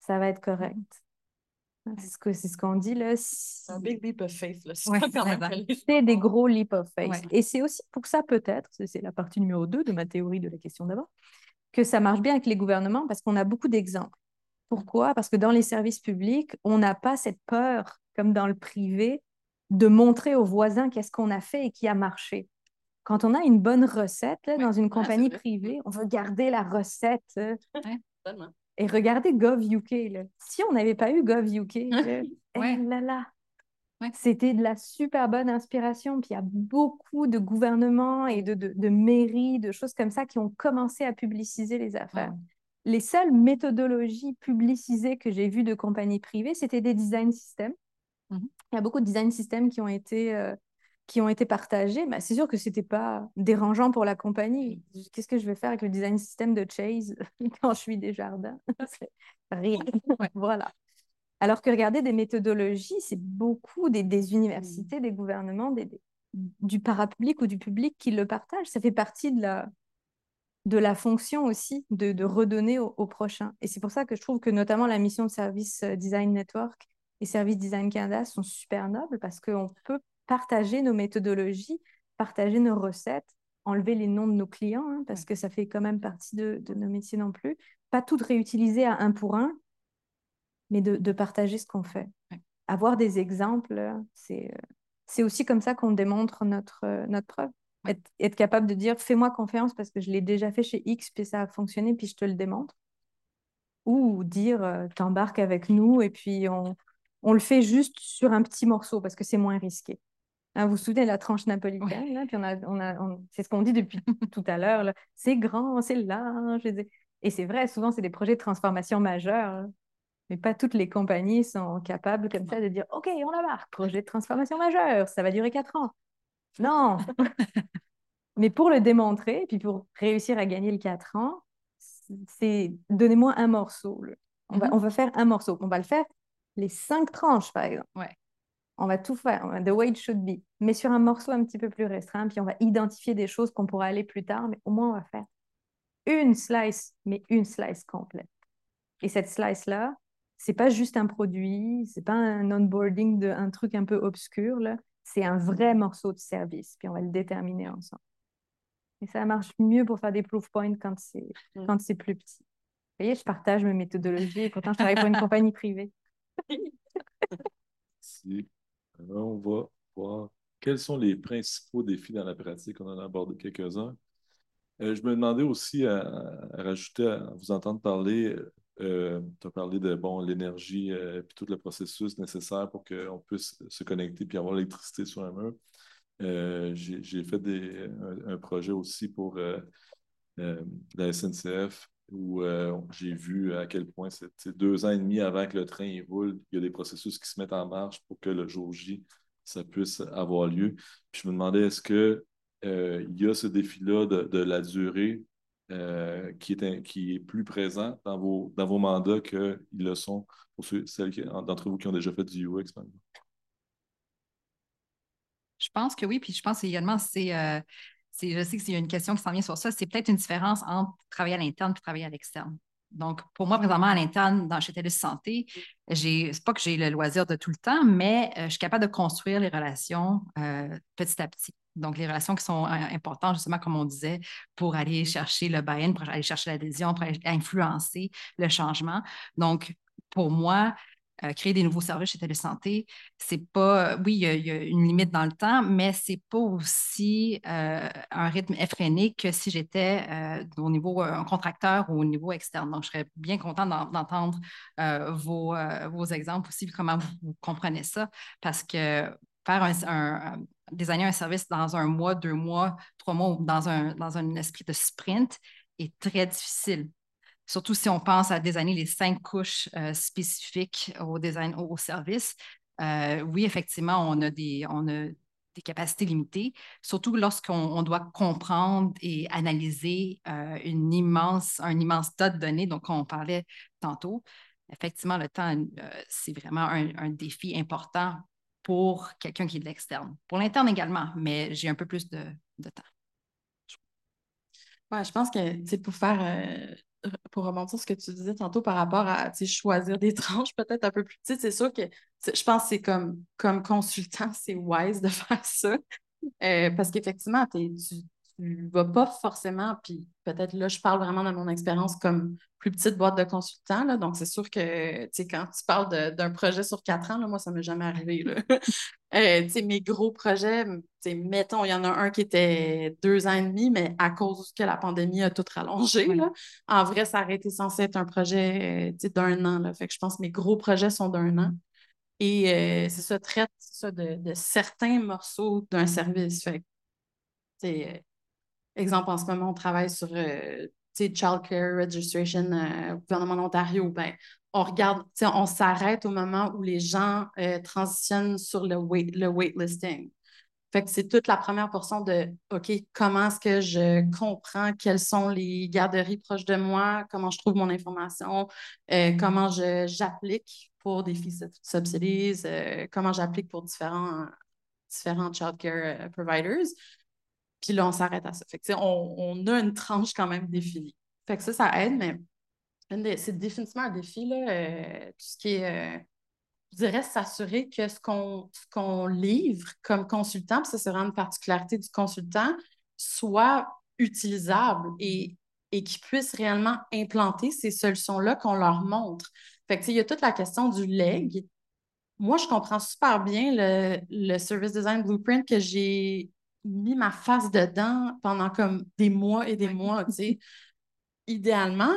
ça va être correct. C'est ce qu'on dit là. C'est un big leap of faith. Ouais, *laughs* C'est des gros leap of faith. Ouais. Et c'est aussi pour ça, peut-être, c'est- la partie numéro 2 de ma théorie de la question d'avant, que ça marche bien avec les gouvernements parce qu'on a beaucoup d'exemples. Pourquoi? Parce que dans les services publics, on n'a pas cette peur, comme dans le privé, de montrer aux voisins qu'est-ce qu'on a fait et qui a marché. Quand on a une bonne recette là, Ouais. dans une compagnie privée, on veut garder la recette. euh. Et regardez GovUK. Là. Si on n'avait pas eu GovUK, *laughs* là, eh Ouais. là là, Ouais. c'était de la super bonne inspiration. Puis il y a beaucoup de gouvernements et de, de, de mairies, de choses comme ça qui ont commencé à publiciser les affaires. Ouais. Les seules méthodologies publicisées que j'ai vues de compagnies privées, c'était des design systems. Mhm. Il y a beaucoup de design systems qui ont été, euh, qui ont été partagés. Mais c'est sûr que ce n'était pas dérangeant pour la compagnie. Qu'est-ce que je vais faire avec le design system de Chase *laughs* quand je suis des jardins? *laughs* Rien. Ouais. Voilà. Alors que regardez des méthodologies, c'est beaucoup des, des universités, des gouvernements, des, des- du parapublic ou du public qui le partagent. Ça fait partie de la, de la fonction aussi de, de redonner au, au prochain. Et c'est pour ça que je trouve que notamment la mission de Service Design Network et Service Design Canada sont super nobles parce qu'on peut partager nos méthodologies, partager nos recettes, enlever les noms de nos clients, hein, parce que ça fait quand même partie de, de nos métiers non plus. Pas tout réutiliser à un pour un, mais de, de partager ce qu'on fait. Ouais. Avoir des exemples, c'est c'est aussi comme ça qu'on démontre notre, notre preuve. Être, être capable de dire fais-moi confiance parce que je l'ai déjà fait chez X, puis ça a fonctionné, puis je te le démontre. Ou dire euh, t'embarques avec nous et puis on, on le fait juste sur un petit morceau parce que c'est moins risqué. Hein, vous vous souvenez de la tranche napolitaine, là, puis on a, on a, on- c'est ce qu'on dit depuis *laughs* tout à l'heure, c'est grand, c'est large. et- c'est vrai, souvent, c'est des projets de transformation majeurs. là. Mais pas toutes les compagnies sont capables comme ça de dire OK, on embarque, projet de transformation majeure, ça va durer quatre ans. Non *laughs* Mais pour le démontrer, puis pour réussir à gagner le quatre ans, c'est donnez-moi un morceau. là. On, va, Mhm. on va faire un morceau. On va le faire les cinq tranches, par exemple. Ouais. On va tout faire, on va- the way it should be, mais sur un morceau un petit peu plus restreint, puis on va identifier des choses qu'on pourra aller plus tard, mais au moins on va faire une slice, mais une slice complète. Et cette slice-là, c'est pas juste un produit, c'est pas un onboarding de un truc un peu obscur, là. C'est un vrai morceau de service, puis on va le déterminer ensemble. Et ça marche mieux pour faire des proof points quand c'est Mm. quand c'est plus petit. Vous voyez, je partage mes méthodologies, et pourtant je travaille pour une *laughs* compagnie privée. On va voir quels sont les principaux défis dans la pratique. On en a abordé quelques-uns. Euh, je me demandais aussi à, rajouter, à vous entendre parler, euh, tu as parlé de bon, l'énergie et tout le processus nécessaire pour qu'on puisse se connecter puis avoir l'électricité sur un mur. Euh, j'ai fait des, un, projet aussi pour euh, euh, la SNCF où euh, j'ai vu à quel point c'est deux ans et demi avant que le train il roule, il y a des processus qui se mettent en marche pour que le jour J, ça puisse avoir lieu. Puis je me demandais, est-ce que euh, y a ce défi-là de, de la durée euh, qui, est, qui est plus présent dans vos, dans vos mandats qu'ils le sont pour ceux, celles d'entre vous qui ont déjà fait du UX, exemple? Je pense que oui, puis je pense également c'est je sais qu'il y a une question qui s'en vient sur ça. C'est peut-être une différence entre travailler à l'interne et travailler à l'externe. Donc, pour moi, présentement, à l'interne, dans chez TELUS Santé, c'est pas que j'ai le loisir de tout le temps, mais euh, je suis capable de construire les relations euh, petit à petit. Donc, les relations qui sont euh, importantes, justement, comme on disait, pour aller chercher le buy-in, pour aller chercher l'adhésion, pour influencer le changement. Donc, pour moi, euh, créer des nouveaux services chez Télésanté, c'est pas, oui, il y, a, une limite dans le temps, mais c'est pas aussi euh, un rythme effréné que si j'étais euh, au niveau un contracteur ou au niveau externe. Donc, je serais bien contente d'entendre vos, exemples aussi, comment vous, comprenez ça, parce que faire un, un, désigner un service dans un mois, deux mois, trois mois, dans un, dans un esprit de sprint est très difficile surtout si on pense à désigner les cinq couches euh, spécifiques au design, au, service. Euh, oui, effectivement, on a des, on a des capacités limitées, surtout lorsqu'on doit comprendre et analyser euh, une immense, un immense tas de données, donc on parlait tantôt. Effectivement, le temps, c'est vraiment un, défi important pour quelqu'un qui est de l'externe. Pour l'interne également, mais j'ai un peu plus de, temps. Ouais, je pense que pour faire pour remonter sur ce que tu disais tantôt par rapport à choisir des *laughs* tranches peut-être un peu plus petites, c'est sûr que je pense que c'est comme, comme consultant, *laughs* c'est wise de faire ça. Euh, parce qu'effectivement, tu ne vas pas forcément, puis peut-être là, je parle vraiment de mon expérience comme plus petite boîte de consultant. Là, donc, c'est sûr que quand tu parles d'un projet sur quatre ans, là, moi, ça ne m'est jamais arrivé. Là. *laughs* Euh, mes gros projets, mettons, il y en a un qui était deux ans et demi, mais à cause que la pandémie a tout rallongé. Là, en vrai, ça aurait été censé être un projet euh, d'un an. Là, fait que je pense que mes gros projets sont d'un an. Et euh, c'est ça, traite ça, de, certains morceaux d'un service. Fait exemple, en ce moment, on travaille sur Child Care Registration au gouvernement de l'Ontario. Ben, on regarde, on s'arrête au moment où les gens euh, transitionnent sur le, wait, le waitlisting. Fait que c'est toute la première portion de OK, comment est-ce que je comprends quelles sont les garderies proches de moi, comment je trouve mon information, euh, comment j'applique pour des filles subsidies, euh, comment j'applique pour différents, différents child care providers? Puis là, on s'arrête à ça. Fait que, on, on a une tranche quand même définie. Fait que ça, ça aide, mais c'est définitivement un défi, là, euh, tout ce qui est, euh, je dirais, s'assurer que ce qu'on livre comme consultant, puis ça, c'est vraiment une particularité du consultant, soit utilisable et, et qu'ils puissent réellement implanter ces solutions-là qu'on leur montre. Fait que, il y a toute la question du leg. Moi, je comprends super bien le Service Design Blueprint que j'ai mis ma face dedans pendant comme des mois et des mois, tu sais. Idéalement,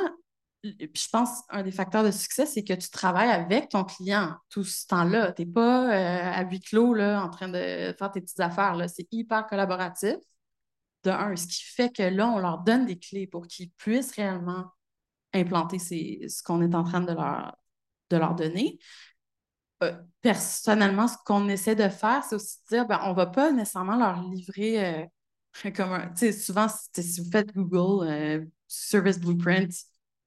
je pense un des facteurs de succès, c'est que tu travailles avec ton client tout ce temps-là. Tu n'es pas euh, à huis clos là, en train de faire tes petites affaires. C'est hyper collaboratif. De un, ce qui fait que là, on leur donne des clés pour qu'ils puissent réellement implanter ce qu'on est en train de leur, de leur donner. Euh, personnellement, ce qu'on essaie de faire, c'est aussi de dire ben, on ne va pas nécessairement leur livrer euh, *laughs* comme un. Souvent, si vous faites Google Service Blueprint,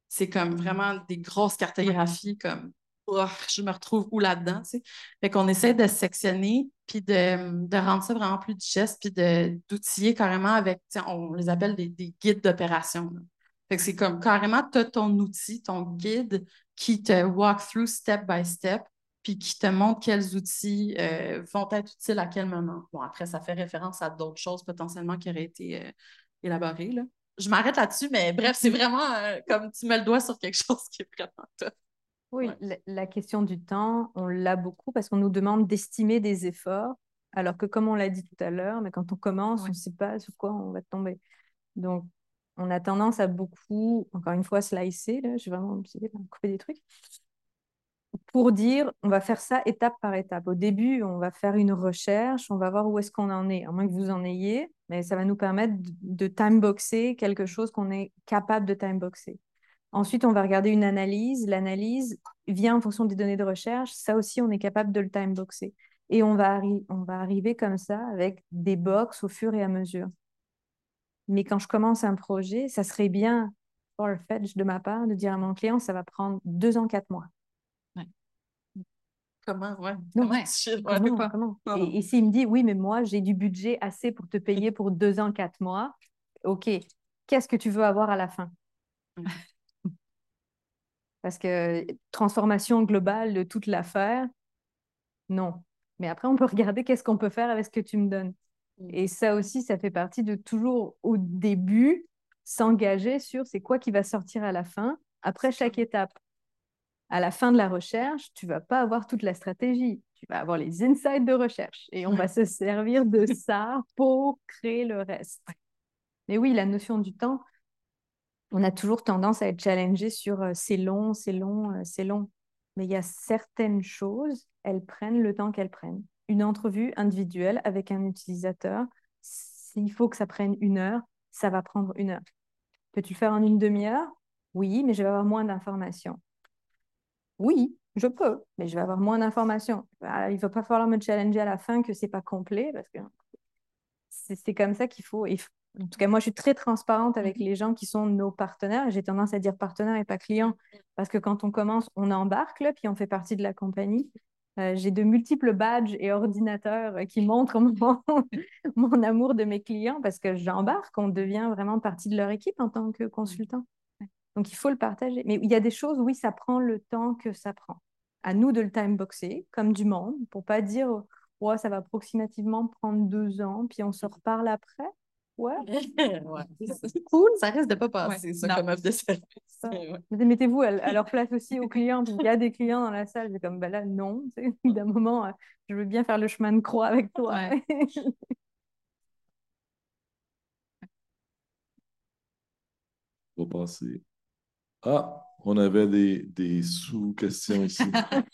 c'est comme vraiment des grosses cartographies, comme oh, je me retrouve où là-dedans, tu sais. Fait qu'on essaie de sectionner, puis de, de, rendre ça vraiment plus digeste, puis d'outiller carrément avec, on les appelle des, guides d'opération. Fait que c'est comme carrément, tu as ton outil, ton guide qui te walk through step by step, puis qui te montre quels outils euh, vont être utiles à quel moment. Bon, après, ça fait référence à d'autres choses potentiellement qui auraient été euh, élaborées, là je m'arrête là-dessus, mais bref, c'est vraiment euh, comme tu mets le doigt sur quelque *laughs* chose qui est vraiment top. Oui, la, question du temps, on l'a beaucoup parce qu'on nous demande d'estimer des efforts, alors que comme on l'a dit tout à l'heure, mais quand on commence, on ne sait pas sur quoi on va tomber. Donc, on a tendance à beaucoup, encore une fois, slicer, là, je vais vraiment couper des trucs, pour dire on va faire ça étape par étape. Au début, on va faire une recherche, on va voir où est-ce qu'on en est, à moins que vous en ayez, mais ça va nous permettre de timeboxer quelque chose qu'on est capable de timeboxer. Ensuite, on va regarder une analyse. L'analyse vient en fonction des données de recherche. Ça aussi, on est capable de le timeboxer. Et on va, on va arriver comme ça avec des box au fur et à mesure. Mais quand je commence un projet, ça serait bien, far-fetched de ma part, de dire à mon client, ça va prendre deux ans, quatre mois Comment, ouais. Comment ouais. tu? Ouais. Comment, Et, et s'il me dit, oui, mais moi, j'ai du budget assez pour te payer pour deux ans, quatre mois, OK, qu'est-ce que tu veux avoir à la fin? *laughs* Parce que transformation globale de toute l'affaire, non. Mais après, on peut regarder qu'est-ce qu'on peut faire avec ce que tu me donnes. Mm. Et ça aussi, ça fait partie de toujours au début s'engager sur c'est quoi qui va sortir à la fin, après chaque étape. À la fin de la recherche, tu vas pas avoir toute la stratégie. Tu vas avoir les insights de recherche et on va se servir de ça pour créer le reste. Mais oui, la notion du temps, on a toujours tendance à être challengé sur euh, c'est long, c'est long, euh, c'est long. Mais il y a certaines choses, elles prennent le temps qu'elles prennent. Une entrevue individuelle avec un utilisateur, s'il faut que ça prenne une heure, ça va prendre une heure. Peux-tu le faire en une demi-heure? Oui, mais je vais avoir moins d'informations. Oui, je peux, mais je vais avoir moins d'informations. Ah, Il ne va pas falloir me challenger à la fin que c'est pas complet parce que c'est comme ça qu'il faut. en tout cas, moi, je suis très transparente avec les gens qui sont nos partenaires. J'ai tendance à dire partenaires et pas clients parce que quand on commence, on embarque là, puis on fait partie de la compagnie. Euh, j'ai de multiples badges et ordinateurs euh, qui montrent mon, *laughs* mon amour de mes clients parce que j'embarque, on devient vraiment partie de leur équipe en tant que consultant. Donc, il faut le partager. Mais il y a des choses, oui, ça prend le temps que ça prend. À nous de le timeboxer, comme du monde, pour pas dire, ouais, ça va approximativement prendre deux ans, puis on se reparle après. Ouais, *laughs* Ouais. *laughs* cool. Ça risque de pas passer, ça, Non. comme offre de service. Ça. Ouais. Mais Mettez-vous à, à leur place aussi aux clients. puis Il y a des clients dans la salle. C'est comme, ben là, non. D'un moment, euh, je veux bien faire le chemin de croix avec toi. On va passer. Ah, on avait des, des sous-questions ici. *laughs*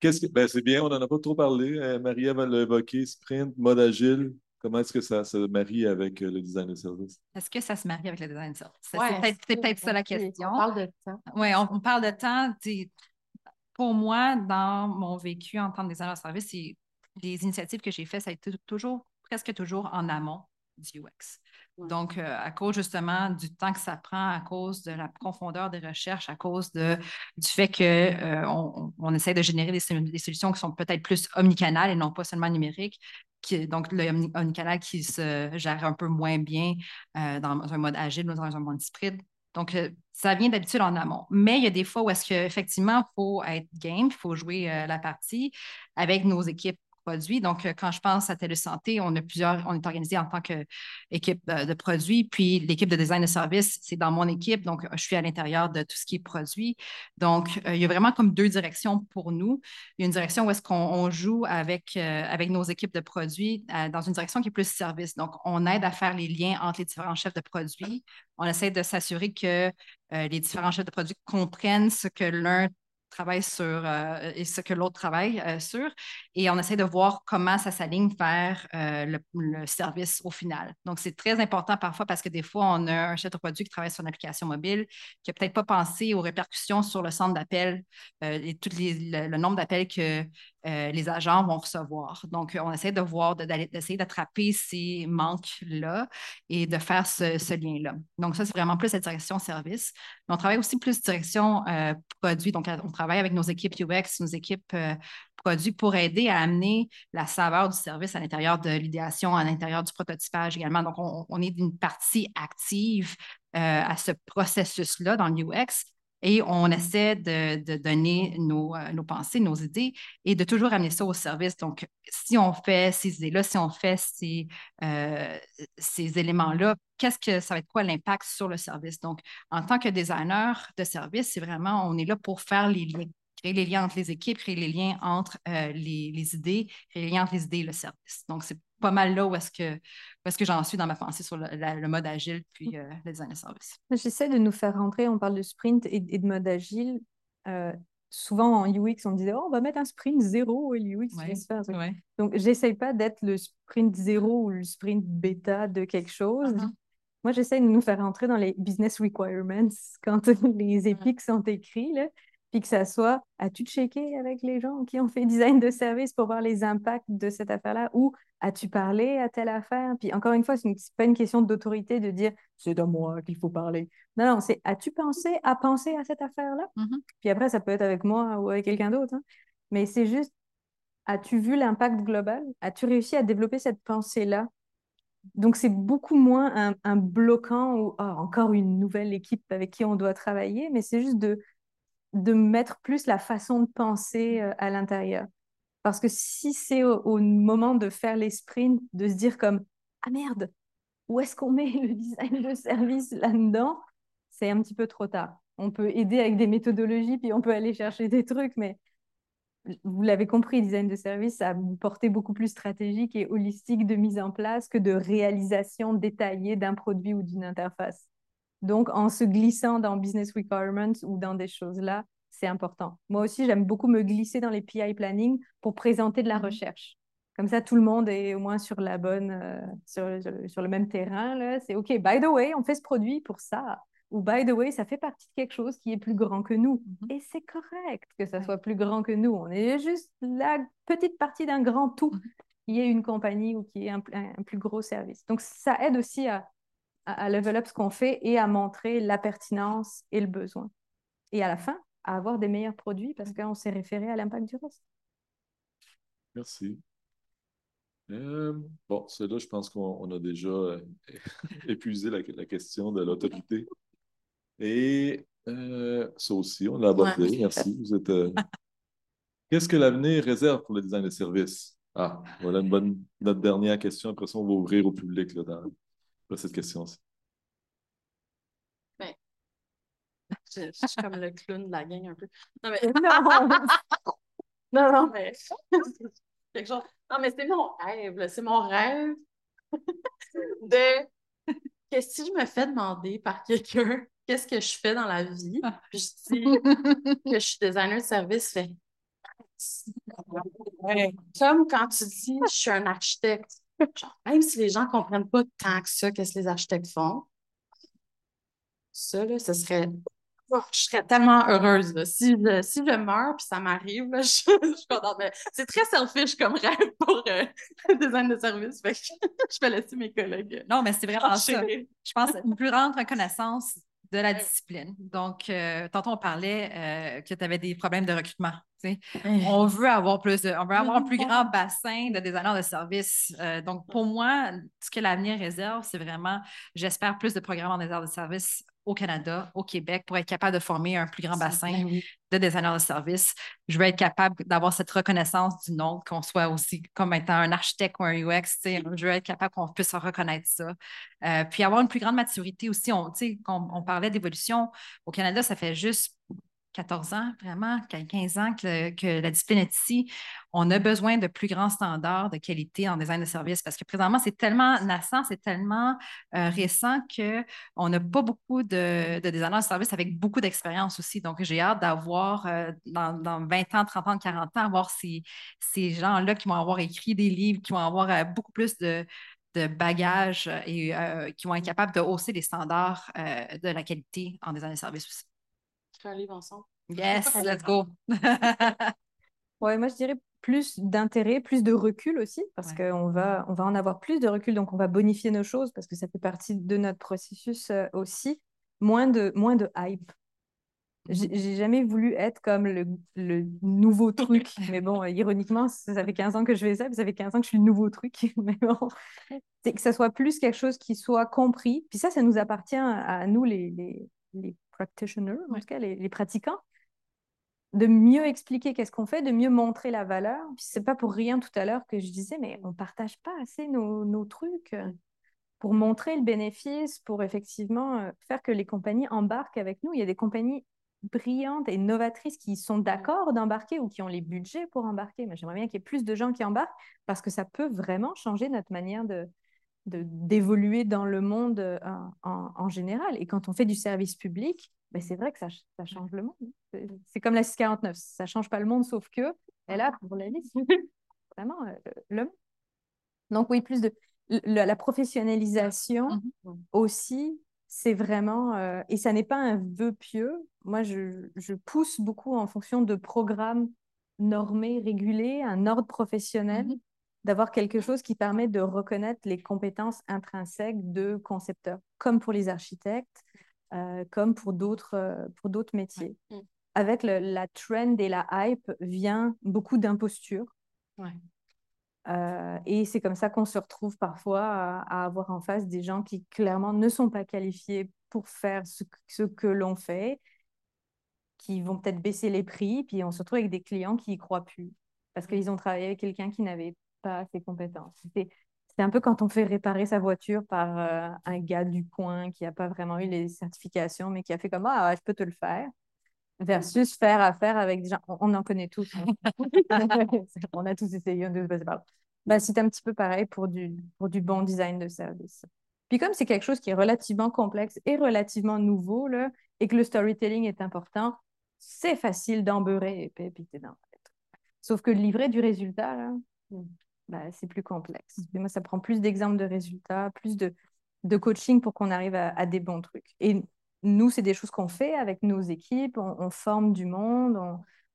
Qu'est-ce que... ben, c'est bien, on n'en a pas trop parlé. Euh, Marie-Ève l'a évoqué, sprint, mode agile. Comment est-ce que ça se marie avec euh, le design de service? Est-ce que ça se marie avec le design service? C'est Ouais, peut-être c'est c'est- peut-être ça la on question. parle de temps. Oui, on, on parle de temps. Pour moi, dans mon vécu en tant que designer de service, c'est- les initiatives que j'ai faites, ça a été toujours, presque toujours en amont du UX. Ouais. Donc, euh, à cause justement du temps que ça prend, à cause de la profondeur des recherches, à cause de, du fait qu'on on, on essaie de générer des, sol- des solutions qui sont peut-être plus omnicanales et non pas seulement numériques, qui, donc le omni- omnicanal qui se gère un peu moins bien euh, dans un mode agile ou dans un mode sprint. Donc, euh, ça vient d'habitude en amont. Mais il y a des fois où est-ce qu'effectivement, il faut être game, il faut jouer euh, la partie avec nos équipes Donc, euh, quand je pense à Télésanté, on a plusieurs, on est organisé en tant qu'équipe de produits. Puis, l'équipe de design de service, c'est dans mon équipe. Donc, je suis à l'intérieur de tout ce qui est produit. Donc, euh, il y a vraiment comme deux directions pour nous. Il y a une direction où est-ce qu'on on joue avec, euh, avec nos équipes de produits euh, dans une direction qui est plus service. Donc, on aide à faire les liens entre les différents chefs de produits. On essaie de s'assurer que euh, les différents chefs de produits comprennent ce que l'un travaille sur euh, et ce que l'autre travaille euh, sur. Et on essaie de voir comment ça s'aligne vers euh, le, service au final. Donc, c'est très important parfois parce que des fois, on a un chef de produit qui travaille sur une application mobile qui n'a peut-être pas pensé aux répercussions sur le centre d'appel et tout les, le, le nombre d'appels que euh, les agents vont recevoir. Donc, on essaie de voir, d'essayer d'attraper ces manques-là et de faire ce, lien-là. Donc, ça, c'est vraiment plus la direction service. Mais on travaille aussi plus direction euh, produit. Donc, on travaille avec nos équipes UX, nos équipes euh, produits pour aider à amener la saveur du service à l'intérieur de l'idéation, à l'intérieur du prototypage également. Donc, on, est d'une partie active à ce processus-là dans l'UX et on essaie de, donner nos, euh, nos, pensées, nos idées et de toujours amener ça au service. Donc, si on fait ces idées-là, si on fait ces, euh, ces éléments-là, qu'est-ce que ça va être quoi l'impact sur le service? Donc, en tant que designer de service, c'est vraiment, on est là pour faire les liens, créer les liens entre les équipes, créer les liens entre euh, les, les, idées, créer les liens entre les idées et le service. Donc, c'est pas mal là où est-ce que, est que j'en suis dans ma pensée sur le, la, le mode agile puis euh, le design de service. J'essaie de nous faire rentrer, on parle de sprint et, et de mode agile. Euh, souvent en UX, on disait, oh, on va mettre un sprint zéro et l'UX Ouais, faire. ouais. Donc, j'essaye pas d'être le sprint zéro ou le sprint bêta de quelque chose. Uh-huh. Moi, j'essaie de nous faire rentrer dans les business requirements quand *laughs* les épiques sont écrits, là, puis que ça soit, as-tu checké avec les gens qui ont fait *laughs* design de service pour voir les impacts de cette affaire-là ou as-tu parlé à telle affaire? Puis encore une fois, ce n'est pas une question d'autorité de dire c'est à moi qu'il faut parler. Non, non, c'est as-tu pensé à penser à cette affaire-là? Mhm. Puis après, ça peut être avec moi ou avec quelqu'un d'autre. hein. Mais c'est juste as-tu vu l'impact global? As-tu réussi à développer cette pensée-là? Donc, c'est beaucoup moins un, bloquant ou ah, encore une nouvelle équipe avec qui on doit travailler, mais c'est juste de, de mettre plus la façon de penser euh, à l'intérieur. Parce que si c'est au, moment de faire les sprints, de se dire comme Ah merde, où est-ce qu'on met le design de service là-dedans? C'est un petit peu trop tard. On peut aider avec des méthodologies, puis on peut aller chercher des trucs, mais vous l'avez compris, design de service a une portée beaucoup plus stratégique et holistique de mise en place que de réalisation détaillée d'un produit ou d'une interface. Donc, en se glissant dans business requirements ou dans des choses là, c'est important. Moi aussi, j'aime beaucoup me glisser dans les PI planning pour présenter de la mhm. recherche. Comme ça, tout le monde est au moins sur la bonne, euh, sur, sur, le même terrain. C'est OK, by the way, on fait ce produit pour ça ou by the way, ça fait partie de quelque chose qui est plus grand que nous. Mhm. Et c'est correct que ça soit plus grand que nous. On est juste la petite partie d'un grand tout mhm. qui est une compagnie ou qui est un, plus gros service. Donc, ça aide aussi à, à, level up ce qu'on fait et à montrer la pertinence et le besoin. Et à la fin, à avoir des meilleurs produits parce qu'on s'est référé à l'impact du reste. Merci. Euh, bon, cela, je pense qu'on a déjà euh, *laughs* épuisé la, la, question de l'autorité. Et euh, ça aussi, on l'a abordé. Merci. Vous êtes. Euh, qu'est-ce que l'avenir réserve pour le design de services? Ah, voilà une bonne, notre dernière question. Après ça, on va ouvrir au public là, dans, cette question-ci. Ben, je, suis comme le clown de la gang un peu. Non, mais. *laughs* non, non, mais. *laughs* Quelque chose. Non, mais c'est mon rêve. C'est mon rêve *laughs* de que si je me fais demander par quelqu'un qu'est-ce que je fais dans la vie, ah. puis je dis que je suis designer de service, fait comme quand tu dis je suis un architecte, même si les gens ne comprennent pas tant que ça, qu'est-ce que les architectes font, ça, là, ce serait Oh, je serais tellement heureuse. Si, je, si je meurs puis ça m'arrive, *laughs* je, suis contente. c'est très selfish comme rêve pour euh, *laughs* le design de service. *laughs* je vais laisser mes collègues. Non, mais c'est vraiment ça. Je pense une plus grande reconnaissance de la discipline. Donc, euh, tantôt, on parlait euh, que tu avais des problèmes de recrutement. On veut avoir plus on veut avoir un plus grand *laughs* bassin de designers de service. donc, pour moi, ce que l'avenir réserve, c'est vraiment, j'espère, plus de programmes en designers de service au Canada, au Québec, pour être capable de former un plus grand bassin ben de designers de services. Je veux être capable d'avoir cette reconnaissance du nom, qu'on soit aussi comme étant un architecte ou un UX. Je veux être capable qu'on puisse reconnaître ça. Euh, puis avoir une plus grande maturité aussi. On, on parlait d'évolution. Au Canada, ça fait juste 14 ans, vraiment, 15 ans que, la discipline est ici, on a besoin de plus grands standards de qualité en design de service parce que présentement, c'est tellement naissant, c'est tellement euh, récent qu'on n'a pas beaucoup de, de, designers de service avec beaucoup d'expérience aussi. Donc, j'ai hâte d'avoir, euh, dans, 20 ans, 30 ans, 40 ans, avoir ces, ces gens-là qui vont avoir écrit des livres, qui vont avoir euh, beaucoup plus de, de bagages et qui vont être capables de hausser les standards de la qualité en design de service aussi un livre ensemble. Yes, let's go. *laughs* ouais, moi je dirais plus d'intérêt, plus de recul aussi, parce qu'on va, on va en avoir plus de recul, donc on va bonifier nos choses, parce que ça fait partie de notre processus euh, aussi. Moins de, moins de hype. Mm-hmm. J'ai jamais voulu être comme le, le nouveau truc, *laughs* mais bon, ironiquement, ça fait 15 ans que je fais ça, ça fait 15 ans que je suis le nouveau truc, *laughs* mais bon, c'est que ça soit plus quelque chose qui soit compris, puis ça, ça nous appartient à nous, les, les, les practitioners, en tout cas les, pratiquants, de mieux expliquer qu'est-ce qu'on fait, de mieux montrer la valeur. Puis c'est pas pour rien tout à l'heure que je disais, mais on partage pas assez nos, nos trucs euh, pour montrer le bénéfice, pour effectivement euh, faire que les compagnies embarquent avec nous. Il y a des compagnies brillantes et novatrices qui sont d'accord d'embarquer ou qui ont les budgets pour embarquer. Mais j'aimerais bien qu'il y ait plus de gens qui embarquent parce que ça peut vraiment changer notre manière de, d'évoluer dans le monde euh, en, général. Et quand on fait du service public, ben c'est vrai que ça, ça change le monde. C'est comme la 649, ça change pas le monde, sauf que elle a pour la liste *laughs* vraiment euh, le Donc oui, plus de la, professionnalisation mm-hmm. aussi, c'est vraiment, euh, et ça n'est pas un vœu pieux. Moi, je, je, pousse beaucoup en fonction de programmes normés, régulés, un ordre professionnel. Mm-hmm d'avoir quelque chose qui permet de reconnaître les compétences intrinsèques de concepteurs, comme pour les architectes, euh, comme pour d'autres euh, pour d'autres métiers. Mm. Avec la trend et la hype vient beaucoup d'imposture. Euh, et c'est comme ça qu'on se retrouve parfois à, avoir en face des gens qui clairement ne sont pas qualifiés pour faire ce, ce que l'on fait, qui vont peut-être baisser les prix, puis on se retrouve avec des clients qui y croient plus parce qu'ils ont travaillé avec quelqu'un qui n'avait pas ces compétences. C'est un peu quand on fait réparer sa voiture par euh, un gars du coin qui n'a pas vraiment eu les certifications, mais qui a fait comme Ah, je peux te le faire, versus faire affaire avec des gens. On, en connaît tous. Hein. *laughs* on a tous essayé passer par là. Bah, c'est un petit peu pareil pour du, pour du bon design de service. Puis comme c'est quelque chose qui est relativement complexe et relativement nouveau, là, et que le storytelling est important, c'est facile d'embeurrer et puis t'es dans Sauf que livrer du résultat, là, bah, c'est plus complexe. Et moi, ça prend plus d'exemples de résultats, plus de, de coaching pour qu'on arrive à, des bons trucs. Et nous, c'est des choses qu'on fait avec nos équipes, on, forme du monde,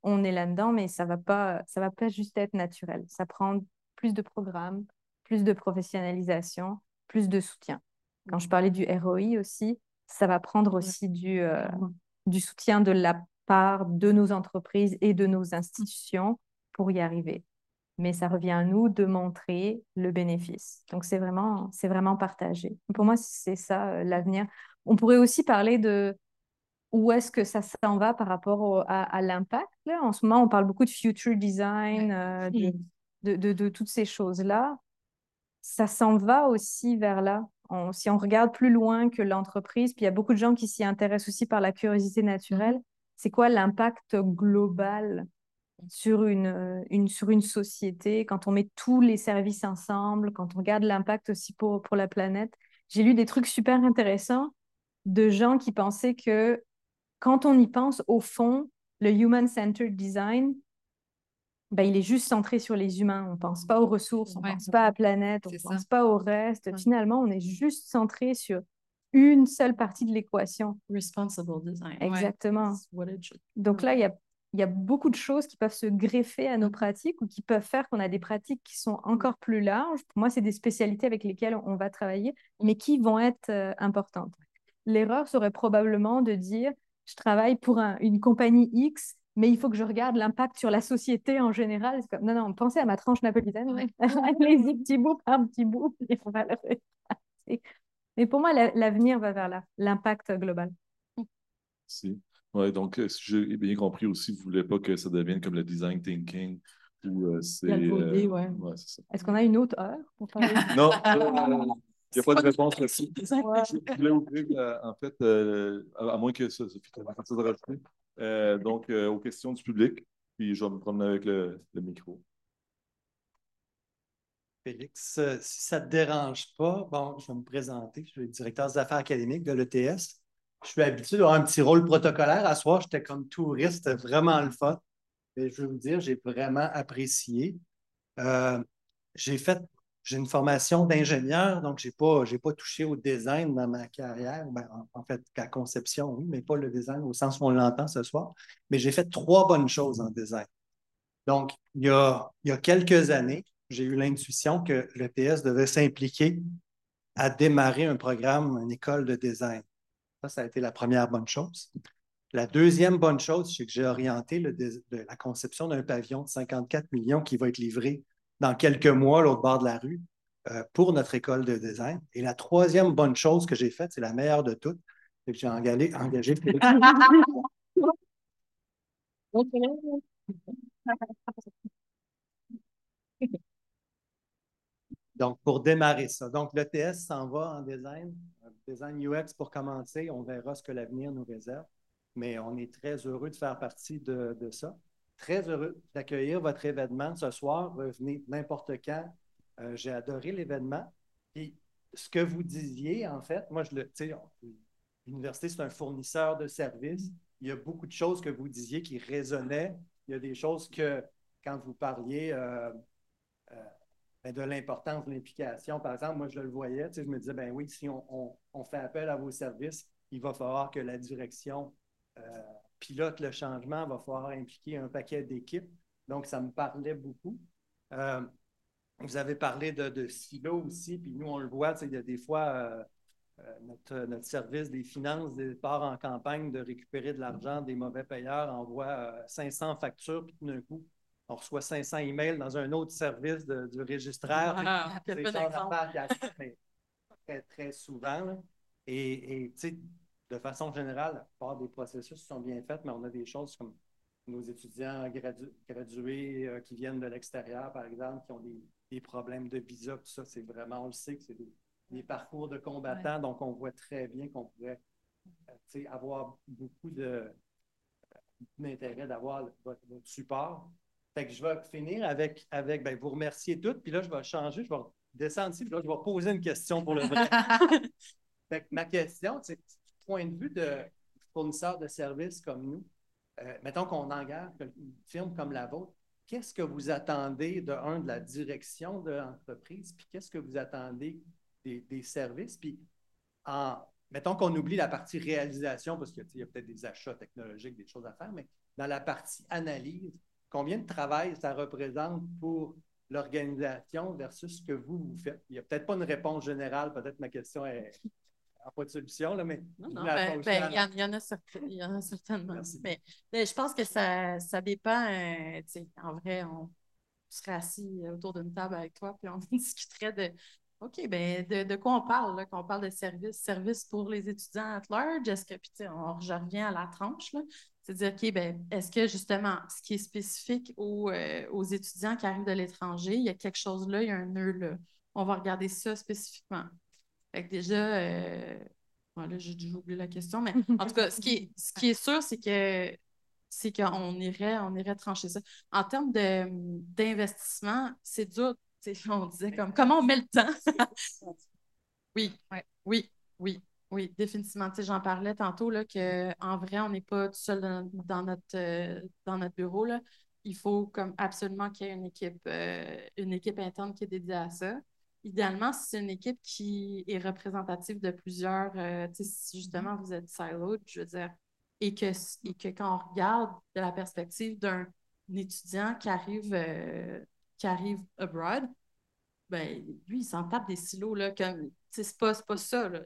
on, est là-dedans, mais ça ne va, pas, ça va pas juste être naturel. Ça prend plus de programmes, plus de professionnalisation, plus de soutien. Quand je parlais du ROI aussi, ça va prendre aussi du, euh, du soutien de la part de nos entreprises et de nos institutions pour y arriver mais ça revient à nous de montrer le bénéfice. Donc, c'est vraiment, c'est vraiment partagé. Pour moi, c'est ça euh, l'avenir. On pourrait aussi parler de où est-ce que ça s'en va par rapport à, l'impact. En ce moment, on parle beaucoup de future design, euh, de, de, de, toutes ces choses-là. Ça s'en va aussi vers là. si on regarde plus loin que l'entreprise, puis il y a beaucoup de gens qui s'y intéressent aussi par la curiosité naturelle, c'est quoi l'impact global sur une, euh, une, sur une société, quand on met tous les services ensemble, quand on regarde l'impact aussi pour, pour la planète. J'ai lu des trucs super intéressants de gens qui pensaient que quand on y pense, au fond, le human-centered design, ben, il est juste centré sur les humains. On ne pense pas aux ressources, on ne pense pas à la planète, on ne pense pas au reste. Finalement, on est juste centré sur une seule partie de l'équation. Responsible design. Exactement. Donc là, il y a il y a beaucoup de choses qui peuvent se greffer à nos pratiques ou qui peuvent faire qu'on a des pratiques qui sont encore plus larges. Pour moi, c'est des spécialités avec lesquelles on va travailler, mais qui vont être euh, importantes. L'erreur serait probablement de dire, je travaille pour une compagnie X, mais il faut que je regarde l'impact sur la société en général. Comme, non, non, pensez à ma tranche napolitaine. *laughs* Allez-y petit bout par petit bout. *laughs* Mais pour moi, l'avenir va vers là, l'impact global. Si. Oui, donc, euh, si j'ai bien compris aussi, vous ne voulez pas que ça devienne comme le design thinking ou euh, c'est. Euh, ouais. Est-ce qu'on a une autre heure pour parler? *laughs* non, *laughs* il n'y a pas de réponse là-dessus. Je voulais ouvrir, en fait, à, moins que ça, Sophie chose à rajouter, donc aux questions du public, puis je vais me promener avec le, le micro. Félix, si ça ne te dérange pas, bon, je vais me présenter. Je suis le directeur des affaires académiques de l'ETS je suis habitué d'avoir un petit rôle protocolaire. À soir, j'étais comme touriste, vraiment le fun. Mais je veux vous dire, j'ai vraiment apprécié. Euh, j'ai fait, j'ai une formation d'ingénieur, donc je n'ai pas, pas touché au design dans ma carrière. Ben, en, fait, la conception, oui, mais pas le design au sens où on l'entend ce soir. Mais j'ai fait trois bonnes choses en design. Donc, il y a, il y a quelques années, j'ai eu l'intuition que l'ETS devait s'impliquer à démarrer un programme, une école de design. Ça, ça a été la première bonne chose. La deuxième bonne chose, c'est que j'ai orienté la conception d'un pavillon de 54 millions qui va être livré dans quelques mois, l'autre bord de la rue, euh, pour notre école de design. Et la troisième bonne chose que j'ai faite, c'est la meilleure de toutes, c'est que j'ai engagé, engagé. *laughs* Donc, pour démarrer ça. Donc, l'ETS s'en va en design design UX pour commencer. On verra ce que l'avenir nous réserve. Mais on est très heureux de faire partie de, ça. Très heureux d'accueillir votre événement ce soir. Revenez n'importe quand. Euh, j'ai adoré l'événement. Puis, ce que vous disiez, en fait, moi, je le, l'université, c'est un fournisseur de services. Il y a beaucoup de choses que vous disiez qui résonnaient. Il y a des choses que, quand vous parliez, euh, euh, ben, de l'importance de l'implication. Par exemple, moi, je le voyais, je me disais, ben oui, si on, fait appel à vos services, il va falloir que la direction euh, pilote le changement, il va falloir impliquer un paquet d'équipes. Donc, ça me parlait beaucoup. Euh, vous avez parlé de, de silos aussi, puis nous, on le voit, il y a des fois, euh, notre, service des finances part en campagne de récupérer de l'argent des mauvais payeurs, envoie 500 factures, puis tout d'un coup, on reçoit 500 emails dans un autre service de- du registraire. Ah, C'est mais très, très souvent. là. Et, et, tu sais, de façon générale, la plupart des processus sont bien faits, mais on a des choses comme nos étudiants gradu- gradués euh, qui viennent de l'extérieur, par exemple, qui ont des, des problèmes de visa, tout ça, c'est vraiment, on le sait que c'est des, des parcours de combattants, donc on voit très bien qu'on pourrait euh, avoir beaucoup de beaucoup d'intérêt d'avoir votre, votre support. Fait que je vais finir avec, avec ben, vous remercier toutes, puis là, je vais changer, je vais descendre ici, puis là, je vais poser une question pour le vrai. *laughs* Fait que ma question, c'est du point de vue de fournisseurs de services comme nous, euh, mettons qu'on engage une firme comme la vôtre, qu'est-ce que vous attendez de un de la direction de l'entreprise, puis qu'est-ce que vous attendez des, des services, puis en mettons qu'on oublie la partie réalisation parce qu'il y a peut-être des achats technologiques, des choses à faire, mais dans la partie analyse, combien de travail ça représente pour l'organisation versus ce que vous, vous faites? Il n'y a peut-être pas une réponse générale, peut-être ma question est n'a pas de solution, là, mais Non, non, ben, ben, il y, en- il y en a certain- il y en a certainement. Merci. Mais, mais je pense que ça, ça dépend. euh, en vrai, on serait assis autour d'une table avec toi, puis on *laughs* discuterait de OK, ben de, de quoi on parle, là, quand on parle de service, service pour les étudiants at large, est-ce que, puis on, je reviens à la tranche, là, c'est-à-dire, OK, ben, est-ce que justement, ce qui est spécifique aux, euh, aux étudiants qui arrivent de l'étranger, il y a quelque chose là, il y a un nœud là. On va regarder ça spécifiquement. Fait que déjà, euh, voilà, j'ai déjà oublié la question, mais *laughs* en tout cas, ce qui est, ce qui est sûr, c'est que c'est qu'on irait, on irait trancher ça. En termes de, d'investissement, c'est dur. *laughs* On disait comme comment on met le temps? oui, Ouais. *laughs* oui, oui, oui, définitivement. Tu sais, J'en parlais tantôt là, que en vrai, on n'est pas tout seul dans, notre, euh, dans notre bureau. Là. Il faut comme absolument qu'il y ait une équipe, euh, une équipe interne qui est dédiée à ça. Idéalement, si c'est une équipe qui est représentative de plusieurs, euh, si justement vous êtes siloed, je veux dire, et que, et que quand on regarde de la perspective d'un étudiant qui arrive, qui arrive abroad, ben, lui, il s'en tape des silos, comme, c'est pas, pas ça, là,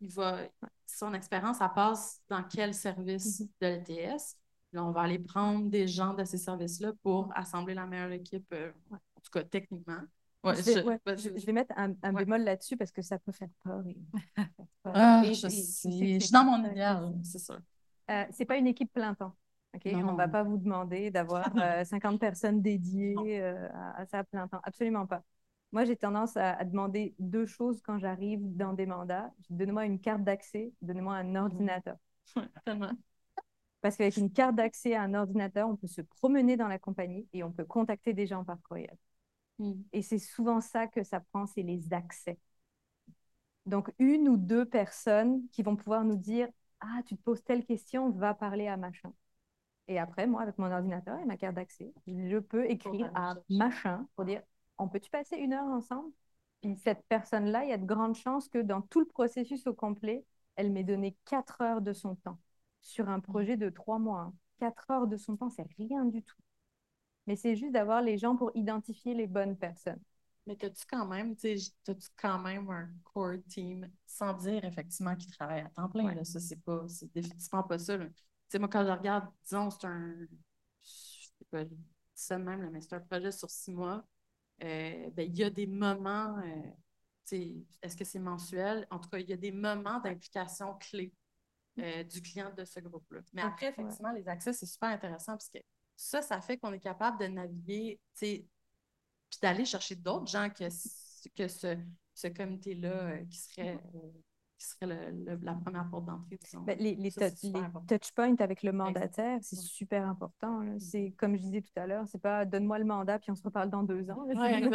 il va, son expérience, elle passe dans quel service de l'ETS, Là, on va aller prendre des gens de ces services-là pour assembler la meilleure équipe, euh, en tout cas, techniquement. Ouais, je, vais, je- ouais, vas-y, je- vas-y. je vais mettre un, un Ouais. bémol là-dessus parce que ça peut faire peur. et-. *laughs* Ah, Et- je suis dans mon facile. c'est sûr. Euh, c'est pas une équipe plein temps. On non. va pas vous demander d'avoir *laughs* euh, 50 personnes dédiées euh, à, à ça à plein temps. Absolument pas. Moi, j'ai tendance à, à demander deux choses quand j'arrive dans des mandats. Donnez-moi une carte d'accès, donnez-moi un ordinateur. Parce qu'avec une carte d'accès à un ordinateur, on peut se promener dans la compagnie et on peut contacter des gens par courriel. Mm. Et c'est souvent ça que ça prend, c'est les accès. Donc, une ou deux personnes qui vont pouvoir nous dire Ah, tu te poses telle question, va parler à machin. Et après, moi, avec mon ordinateur et ma carte d'accès, je peux écrire à machin pour dire On peut-tu passer une heure ensemble? Puis cette personne-là, il y a de grandes chances que dans tout le processus au complet, elle m'ait donné quatre heures de son temps sur un projet de trois mois. hein. Quatre heures de son temps, c'est rien du tout. Mais c'est juste d'avoir les gens pour identifier les bonnes personnes. Mais t'as-tu quand même, tu quand même un core team, sans dire effectivement qu'ils travaillent à temps plein, Ouais. là, ça, c'est pas, c'est définitivement pas ça. Tu moi, quand je regarde, disons, c'est un, je sais pas, ça même, là, mais c'est un projet sur six mois, euh, ben, il y a des moments, euh, est-ce que c'est mensuel? En tout cas, il y a des moments d'implication clés euh, du client de ce groupe-là. Mais après, Ouais. effectivement, les accès, c'est super intéressant parce que ça, ça fait qu'on est capable de naviguer, puis d'aller chercher d'autres gens que, que ce, ce comité-là euh, qui serait, euh, qui serait le- le- la première porte d'entrée. Ben, les, les, Ça, touch points avec le mandataire, c'est super important. Mhm. C'est comme je disais tout à l'heure, c'est pas donne-moi le mandat puis on se reparle dans deux ans. Ouais,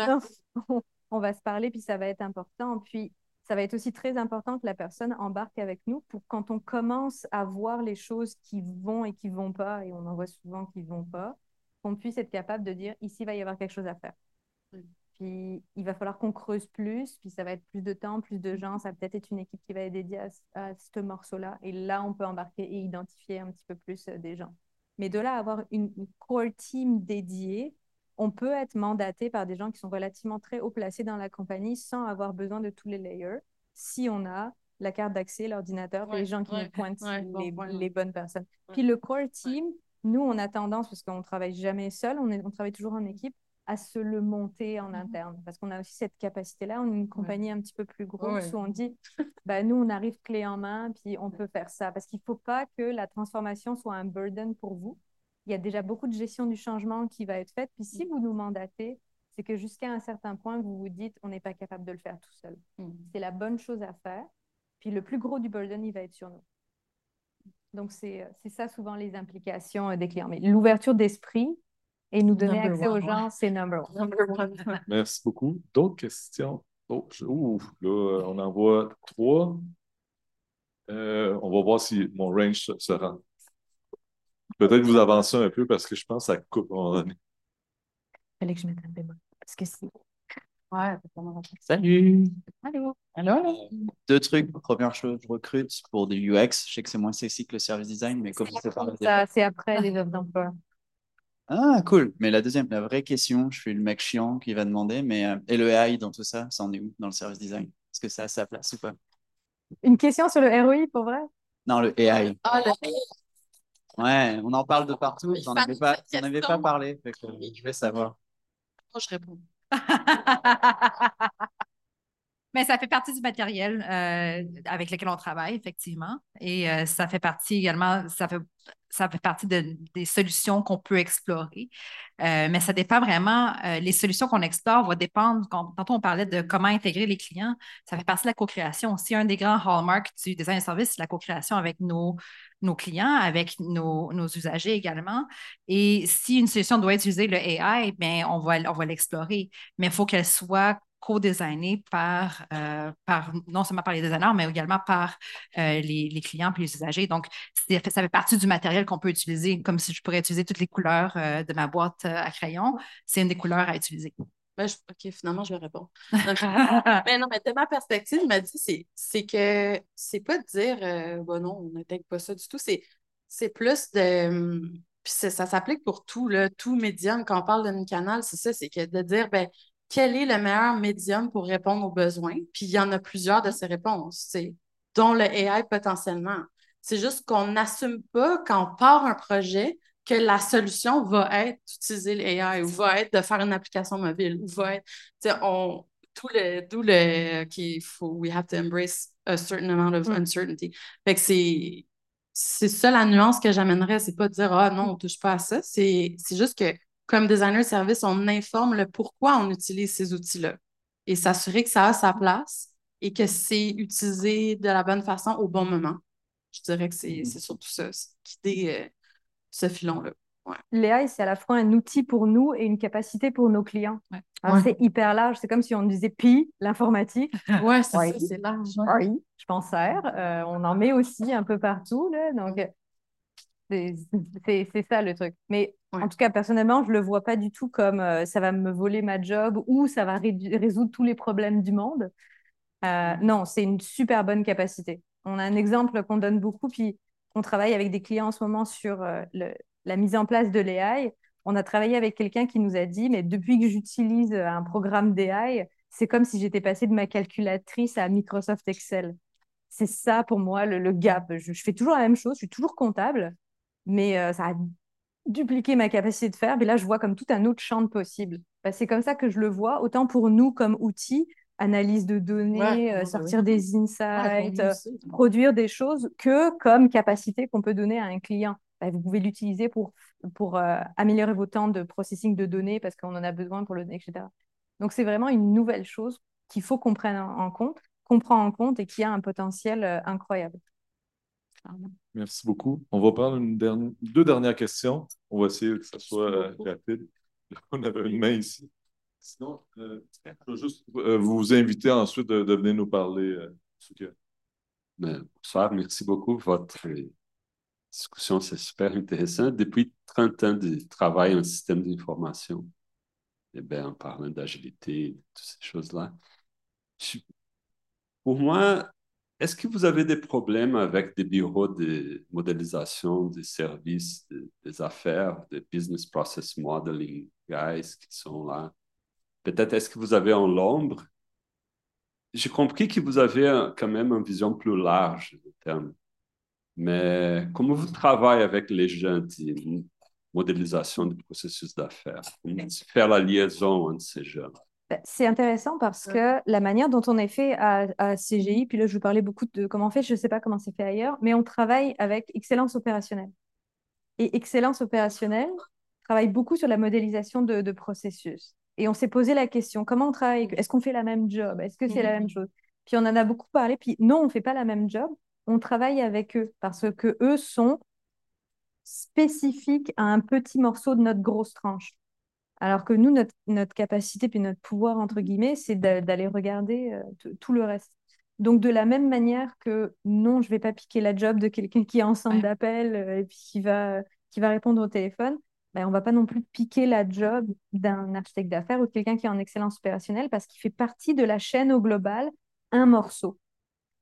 *laughs* on va se parler puis ça va être important. Puis ça va être aussi très important que la personne embarque avec nous pour quand on commence à voir les choses qui vont et qui vont pas, et on en voit souvent qui vont pas, qu'on puisse être capable de dire ici il va y avoir quelque chose à faire. Oui. Puis il va falloir qu'on creuse plus, puis ça va être plus de temps, plus de gens. Ça va peut-être être une équipe qui va être dédiée à, ce- à ce morceau-là. Et là, on peut embarquer et identifier un petit peu plus euh, des gens. Mais de là à avoir une, une core team dédiée, on peut être mandaté par des gens qui sont relativement très haut placés dans la compagnie sans avoir besoin de tous les layers si on a la carte d'accès, l'ordinateur, Ouais, les gens qui ouais, nous pointent ouais, bon les, les bonnes personnes. Puis le core team, Nous, on a tendance, parce qu'on ne travaille jamais seul, on, est, on travaille toujours en équipe, à se le monter en interne. Parce qu'on a aussi cette capacité-là. On est une compagnie un petit peu plus grosse où on dit, bah, nous, on arrive clé en main, puis on peut faire ça. Parce qu'il ne faut pas que la transformation soit un burden pour vous. Il y a déjà beaucoup de gestion du changement qui va être faite. Puis si vous nous mandatez, c'est que jusqu'à un certain point, vous vous dites, on n'est pas capable de le faire tout seul. C'est la bonne chose à faire. Puis le plus gros du burden, il va être sur nous. Donc, c'est ça souvent les implications euh, des clients. Mais l'ouverture d'esprit, et nous donner accès aux gens, c'est number one. *laughs* Merci beaucoup. D'autres questions? Oh, là, on en voit trois. Euh, on va voir si mon range se, rend. Peut-être vous avancez un peu parce que je pense que ça coupe à un moment donné. Fallait que je mette un bémol. Parce que si. Ouais, Salut! Allô! Allô, Deux trucs. Première chose, je recrute pour des UX. Je sais que c'est moins sexy que le service design, mais comment c'est Ça, c'est après les offres d'emploi. Ah, cool. Mais la deuxième, la vraie question, je suis le mec chiant qui va demander, mais euh, et le AI dans tout ça, ça en est où dans le service design? Est-ce que ça a sa place ou pas? Une question sur le ROI pour vrai? Non, le AI. Ah, le Ouais, on en parle de partout. N'en avez pas, pas parlé. je vais savoir. Moi, je réponds. *laughs* Mais ça fait partie du matériel euh, avec lequel on travaille, effectivement. Et euh, ça fait partie également, ça fait, ça fait partie de, des solutions qu'on peut explorer. Euh, mais ça dépend vraiment, les solutions qu'on explore vont dépendre, tantôt on parlait de comment intégrer les clients, ça fait partie de la co-création. Aussi, un des grands hallmarks du design de service, c'est la co-création avec nos, nos clients, avec nos, nos, usagers également. Et si une solution doit utiliser le AI, bien, on va, on va l'explorer. Mais il faut qu'elle soit co-designé par, euh, par, non seulement par les designers, mais également par euh, les, les, clients et les usagers. Donc, ça fait partie du matériel qu'on peut utiliser, comme si je pourrais utiliser toutes les couleurs euh, de ma boîte à crayon. C'est une des couleurs à utiliser. Ben, OK, finalement, je vais répondre. *laughs* mais non, mais de ma perspective, je me dis, c'est que c'est pas de dire, bon non, on n'intègre pas ça du tout. C'est plus de. Puis ça, s'applique pour tout, là, tout médium. Quand on parle d'un canal, c'est ça, c'est que de dire, ben, quel est le meilleur médium pour répondre aux besoins? Puis il y en a plusieurs de ces réponses, dont le AI potentiellement. C'est juste qu'on n'assume pas quand on part un projet que la solution va être d'utiliser l'AI ou va être de faire une application mobile ou va être, on, tout le, d'où le, qu'il faut, we have to embrace a certain amount of mm. uncertainty. Fait que c'est, c'est ça la nuance que j'amènerais, c'est pas de dire, ah non, on touche pas à ça, c'est, c'est juste que comme designer service, on informe le pourquoi on utilise ces outils-là et s'assurer que ça a sa place et que c'est utilisé de la bonne façon au bon moment. Je dirais que c'est surtout ça, quitter euh, ce filon-là. Ouais. L'AI, c'est à la fois un outil pour nous et une capacité pour nos clients. C'est hyper large. C'est comme si on disait PI, l'informatique. *laughs* Ouais, c'est c'est large. Oui, je pense. Euh, on en met aussi un peu partout. Là, donc, c'est ça le truc. Mais en tout cas, personnellement, je ne le vois pas du tout comme euh, ça va me voler ma job ou ça va résoudre tous les problèmes du monde. Euh, non, c'est une super bonne capacité. On a un exemple qu'on donne beaucoup, puis on travaille avec des clients en ce moment sur euh, la mise en place de l'AI. On a travaillé avec quelqu'un qui nous a dit, mais depuis que j'utilise un programme d'AI, c'est comme si j'étais passé de ma calculatrice à Microsoft Excel. C'est ça pour moi le, gap. je, fais toujours la même chose, je suis toujours comptable, mais euh, ça a dupliqué ma capacité de faire. Mais là, je vois comme tout un autre champ de possible. Bah, c'est comme ça que je le vois, autant pour nous comme outil, analyse de données, euh, bah sortir des insights, euh, produire des choses, que comme capacité qu'on peut donner à un client. Bah, vous pouvez l'utiliser pour, pour améliorer vos temps de processing de données parce qu'on en a besoin pour le donner, etc. Donc, c'est vraiment une nouvelle chose qu'il faut qu'on prenne en compte, qu'on prend en compte et qui a un potentiel incroyable. Merci beaucoup. On va prendre une deux dernières questions. On va essayer que ça soit euh, rapide. *laughs* On avait une main ici. Sinon, euh, je vais juste euh, vous inviter ensuite de, venir nous parler. Ben, bonsoir, merci beaucoup. Votre discussion, c'est super intéressant. Depuis 30 ans de travail en système d'information, et eh bien, en parlant d'agilité, toutes ces choses-là, pour moi, est-ce que vous avez des problèmes avec des bureaux de modélisation des services, des affaires, des business process modeling guys qui sont là? Peut-être est-ce que vous avez en l'ombre? J'ai compris que vous avez quand même une vision plus large du terme. Mais comment vous travaillez avec les gens modélisation du processus d'affaires? Faire la liaison entre ces genres. Ben, c'est intéressant parce que la manière dont on est fait à, à, CGI, puis là je vous parlais beaucoup de comment on fait, je ne sais pas comment c'est fait ailleurs, mais on travaille avec excellence opérationnelle. Et excellence opérationnelle travaille beaucoup sur la modélisation de, de processus. Et on s'est posé la question, comment on travaille? Est-ce qu'on fait la même job? Est-ce que c'est la même chose? Puis on en a beaucoup parlé, puis non, on ne fait pas la même job, on travaille avec eux parce que eux sont spécifiques à un petit morceau de notre grosse tranche. Alors que nous, notre, notre capacité puis notre pouvoir, entre guillemets, c'est d'aller regarder euh, tout le reste. Donc, de la même manière que non, je ne vais pas piquer la job de quelqu'un qui est en centre d'appel euh, et puis qui va, qui va répondre au téléphone, ben, on ne va pas non plus piquer la job d'un architecte d'affaires ou de quelqu'un qui est en excellence opérationnelle parce qu'il fait partie de la chaîne au global, un morceau.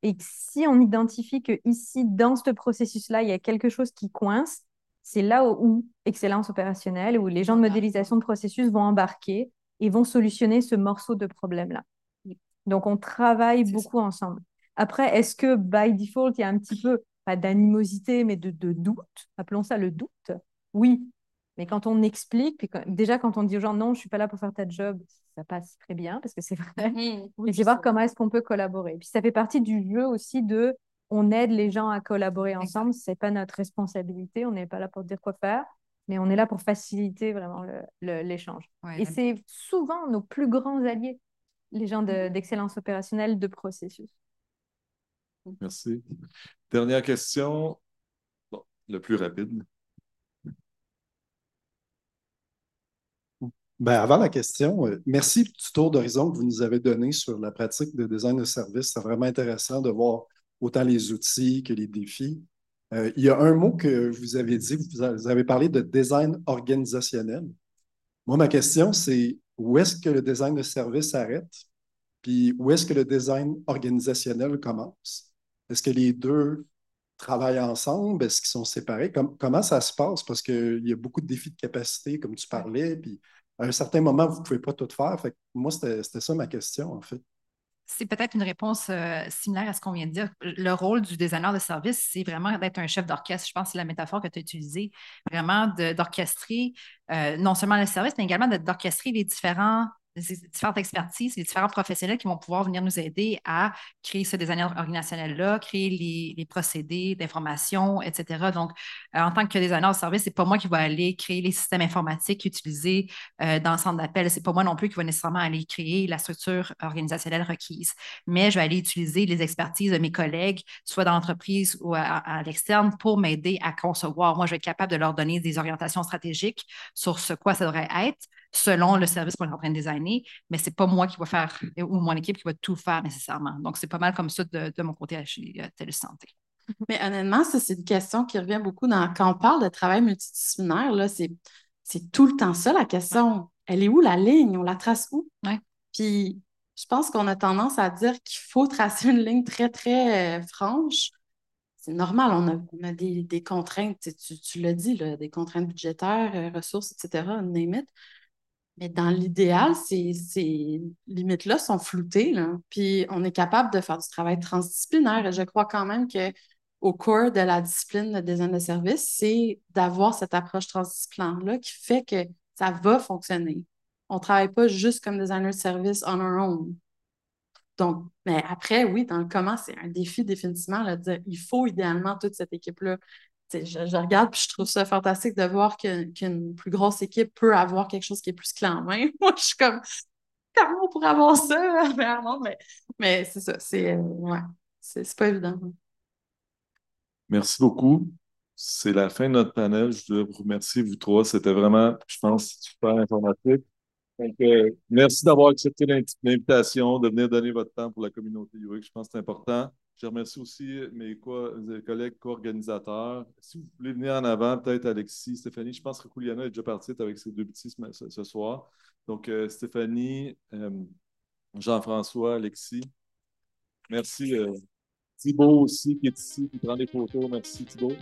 Et si on identifie que ici, dans ce processus-là, il y a quelque chose qui coince, c'est là où, excellence opérationnelle, où les gens de modélisation de processus vont embarquer et vont solutionner ce morceau de problème-là. Donc, on travaille beaucoup ensemble. Après, est-ce que by default, il y a un petit peu, pas d'animosité, mais de, doute, appelons ça le doute? Oui. Mais quand on explique, puis déjà quand on dit aux gens non, je suis pas là pour faire ta job, ça passe très bien parce que c'est vrai. Mmh, et je vais voir comment est-ce qu'on peut collaborer. Puis ça fait partie du jeu aussi de on aide les gens à collaborer ensemble. Ce n'est pas notre responsabilité. On n'est pas là pour dire quoi faire, mais on est là pour faciliter vraiment l'échange. et c'est souvent nos plus grands alliés, les gens d'excellence opérationnelle de processus. Merci. Dernière question, le plus rapide. Ben, avant la question, euh, merci du tour d'horizon que vous nous avez donné sur la pratique de design de service. C'est vraiment intéressant de voir autant les outils que les défis. Euh, il y a un mot que vous avez dit, vous avez parlé de design organisationnel. Moi, ma question, c'est où est-ce que le design de service arrête? Puis où est-ce que le design organisationnel commence? Est-ce que les deux travaillent ensemble? Est-ce qu'ils sont séparés? comment ça se passe? Parce qu'il y a beaucoup de défis de capacité, comme tu parlais, puis à un certain moment, vous ne pouvez pas tout faire. Moi, c'était ça ma question, en fait c'est peut-être une réponse euh, similaire à ce qu'on vient de dire. Le rôle du designer de service, c'est vraiment d'être un chef d'orchestre. Je pense que c'est la métaphore que tu as utilisée, vraiment d'orchestrer euh, non seulement le service, mais également d'orchestrer les différents différentes expertises, les différents professionnels qui vont pouvoir venir nous aider à créer ce design organisationnel-là, créer les, procédés d'information, etc. Donc, euh, en tant que designer de service, c'est pas moi qui vais aller créer les systèmes informatiques utilisés euh, dans le centre d'appel. C'est pas moi non plus qui va nécessairement aller créer la structure organisationnelle requise. Mais je vais aller utiliser les expertises de mes collègues, soit dans l'entreprise ou à, l'externe, pour m'aider à concevoir. Moi, je vais être capable de leur donner des orientations stratégiques sur ce quoi ça devrait être selon le service qu'on est en train de designer, mais ce n'est pas moi qui va faire ou mon équipe qui va tout faire nécessairement. Donc, c'est pas mal comme ça de, mon côté chez euh, TELUS Santé. Mais honnêtement, ça, c'est une question qui revient beaucoup dans, quand on parle de travail multidisciplinaire, là, c'est, c'est tout le temps ça la question. Elle est où la ligne? On la trace où? Puis, je pense qu'on a tendance à dire qu'il faut tracer une ligne très, très euh, franche. C'est normal, on a, des, contraintes, tu, tu l'as dit, des contraintes budgétaires, euh, ressources, etc., name it. Mais dans l'idéal, ces, ces limites-là sont floutées. Là. Puis on est capable de faire du travail transdisciplinaire. Et je crois quand même qu'au cours de la discipline de design de service, c'est d'avoir cette approche transdisciplinaire-là qui fait que ça va fonctionner. On ne travaille pas juste comme designer de service on our own. Donc, mais après, oui, dans le comment, c'est un défi définitivement de dire il faut idéalement toute cette équipe-là je, regarde et je trouve ça fantastique de voir qu'une plus grosse équipe peut avoir quelque chose qui est plus clé en main. *laughs* Moi, je suis comme, comment on pourrait avoir ça? *laughs* mais, mais c'est ça, c'est euh, ouais, pas évident. Merci beaucoup. C'est la fin de notre panel. Je voudrais vous remercier, vous trois. C'était vraiment, je pense, super informatif. Donc, euh, merci d'avoir accepté l'invitation, de venir donner votre temps pour la communauté UX. Je pense que c'est important. Je remercie aussi mes collègues co-organisateurs. Si vous voulez venir en avant, peut-être Alexis, Stéphanie, je pense que Juliana est déjà partie avec ses deux petits ce, soir. Donc, euh, Stéphanie, euh, Jean-François, Alexis. Merci. Euh, Thibault aussi, qui est ici, qui prend des photos. Merci, Thibault.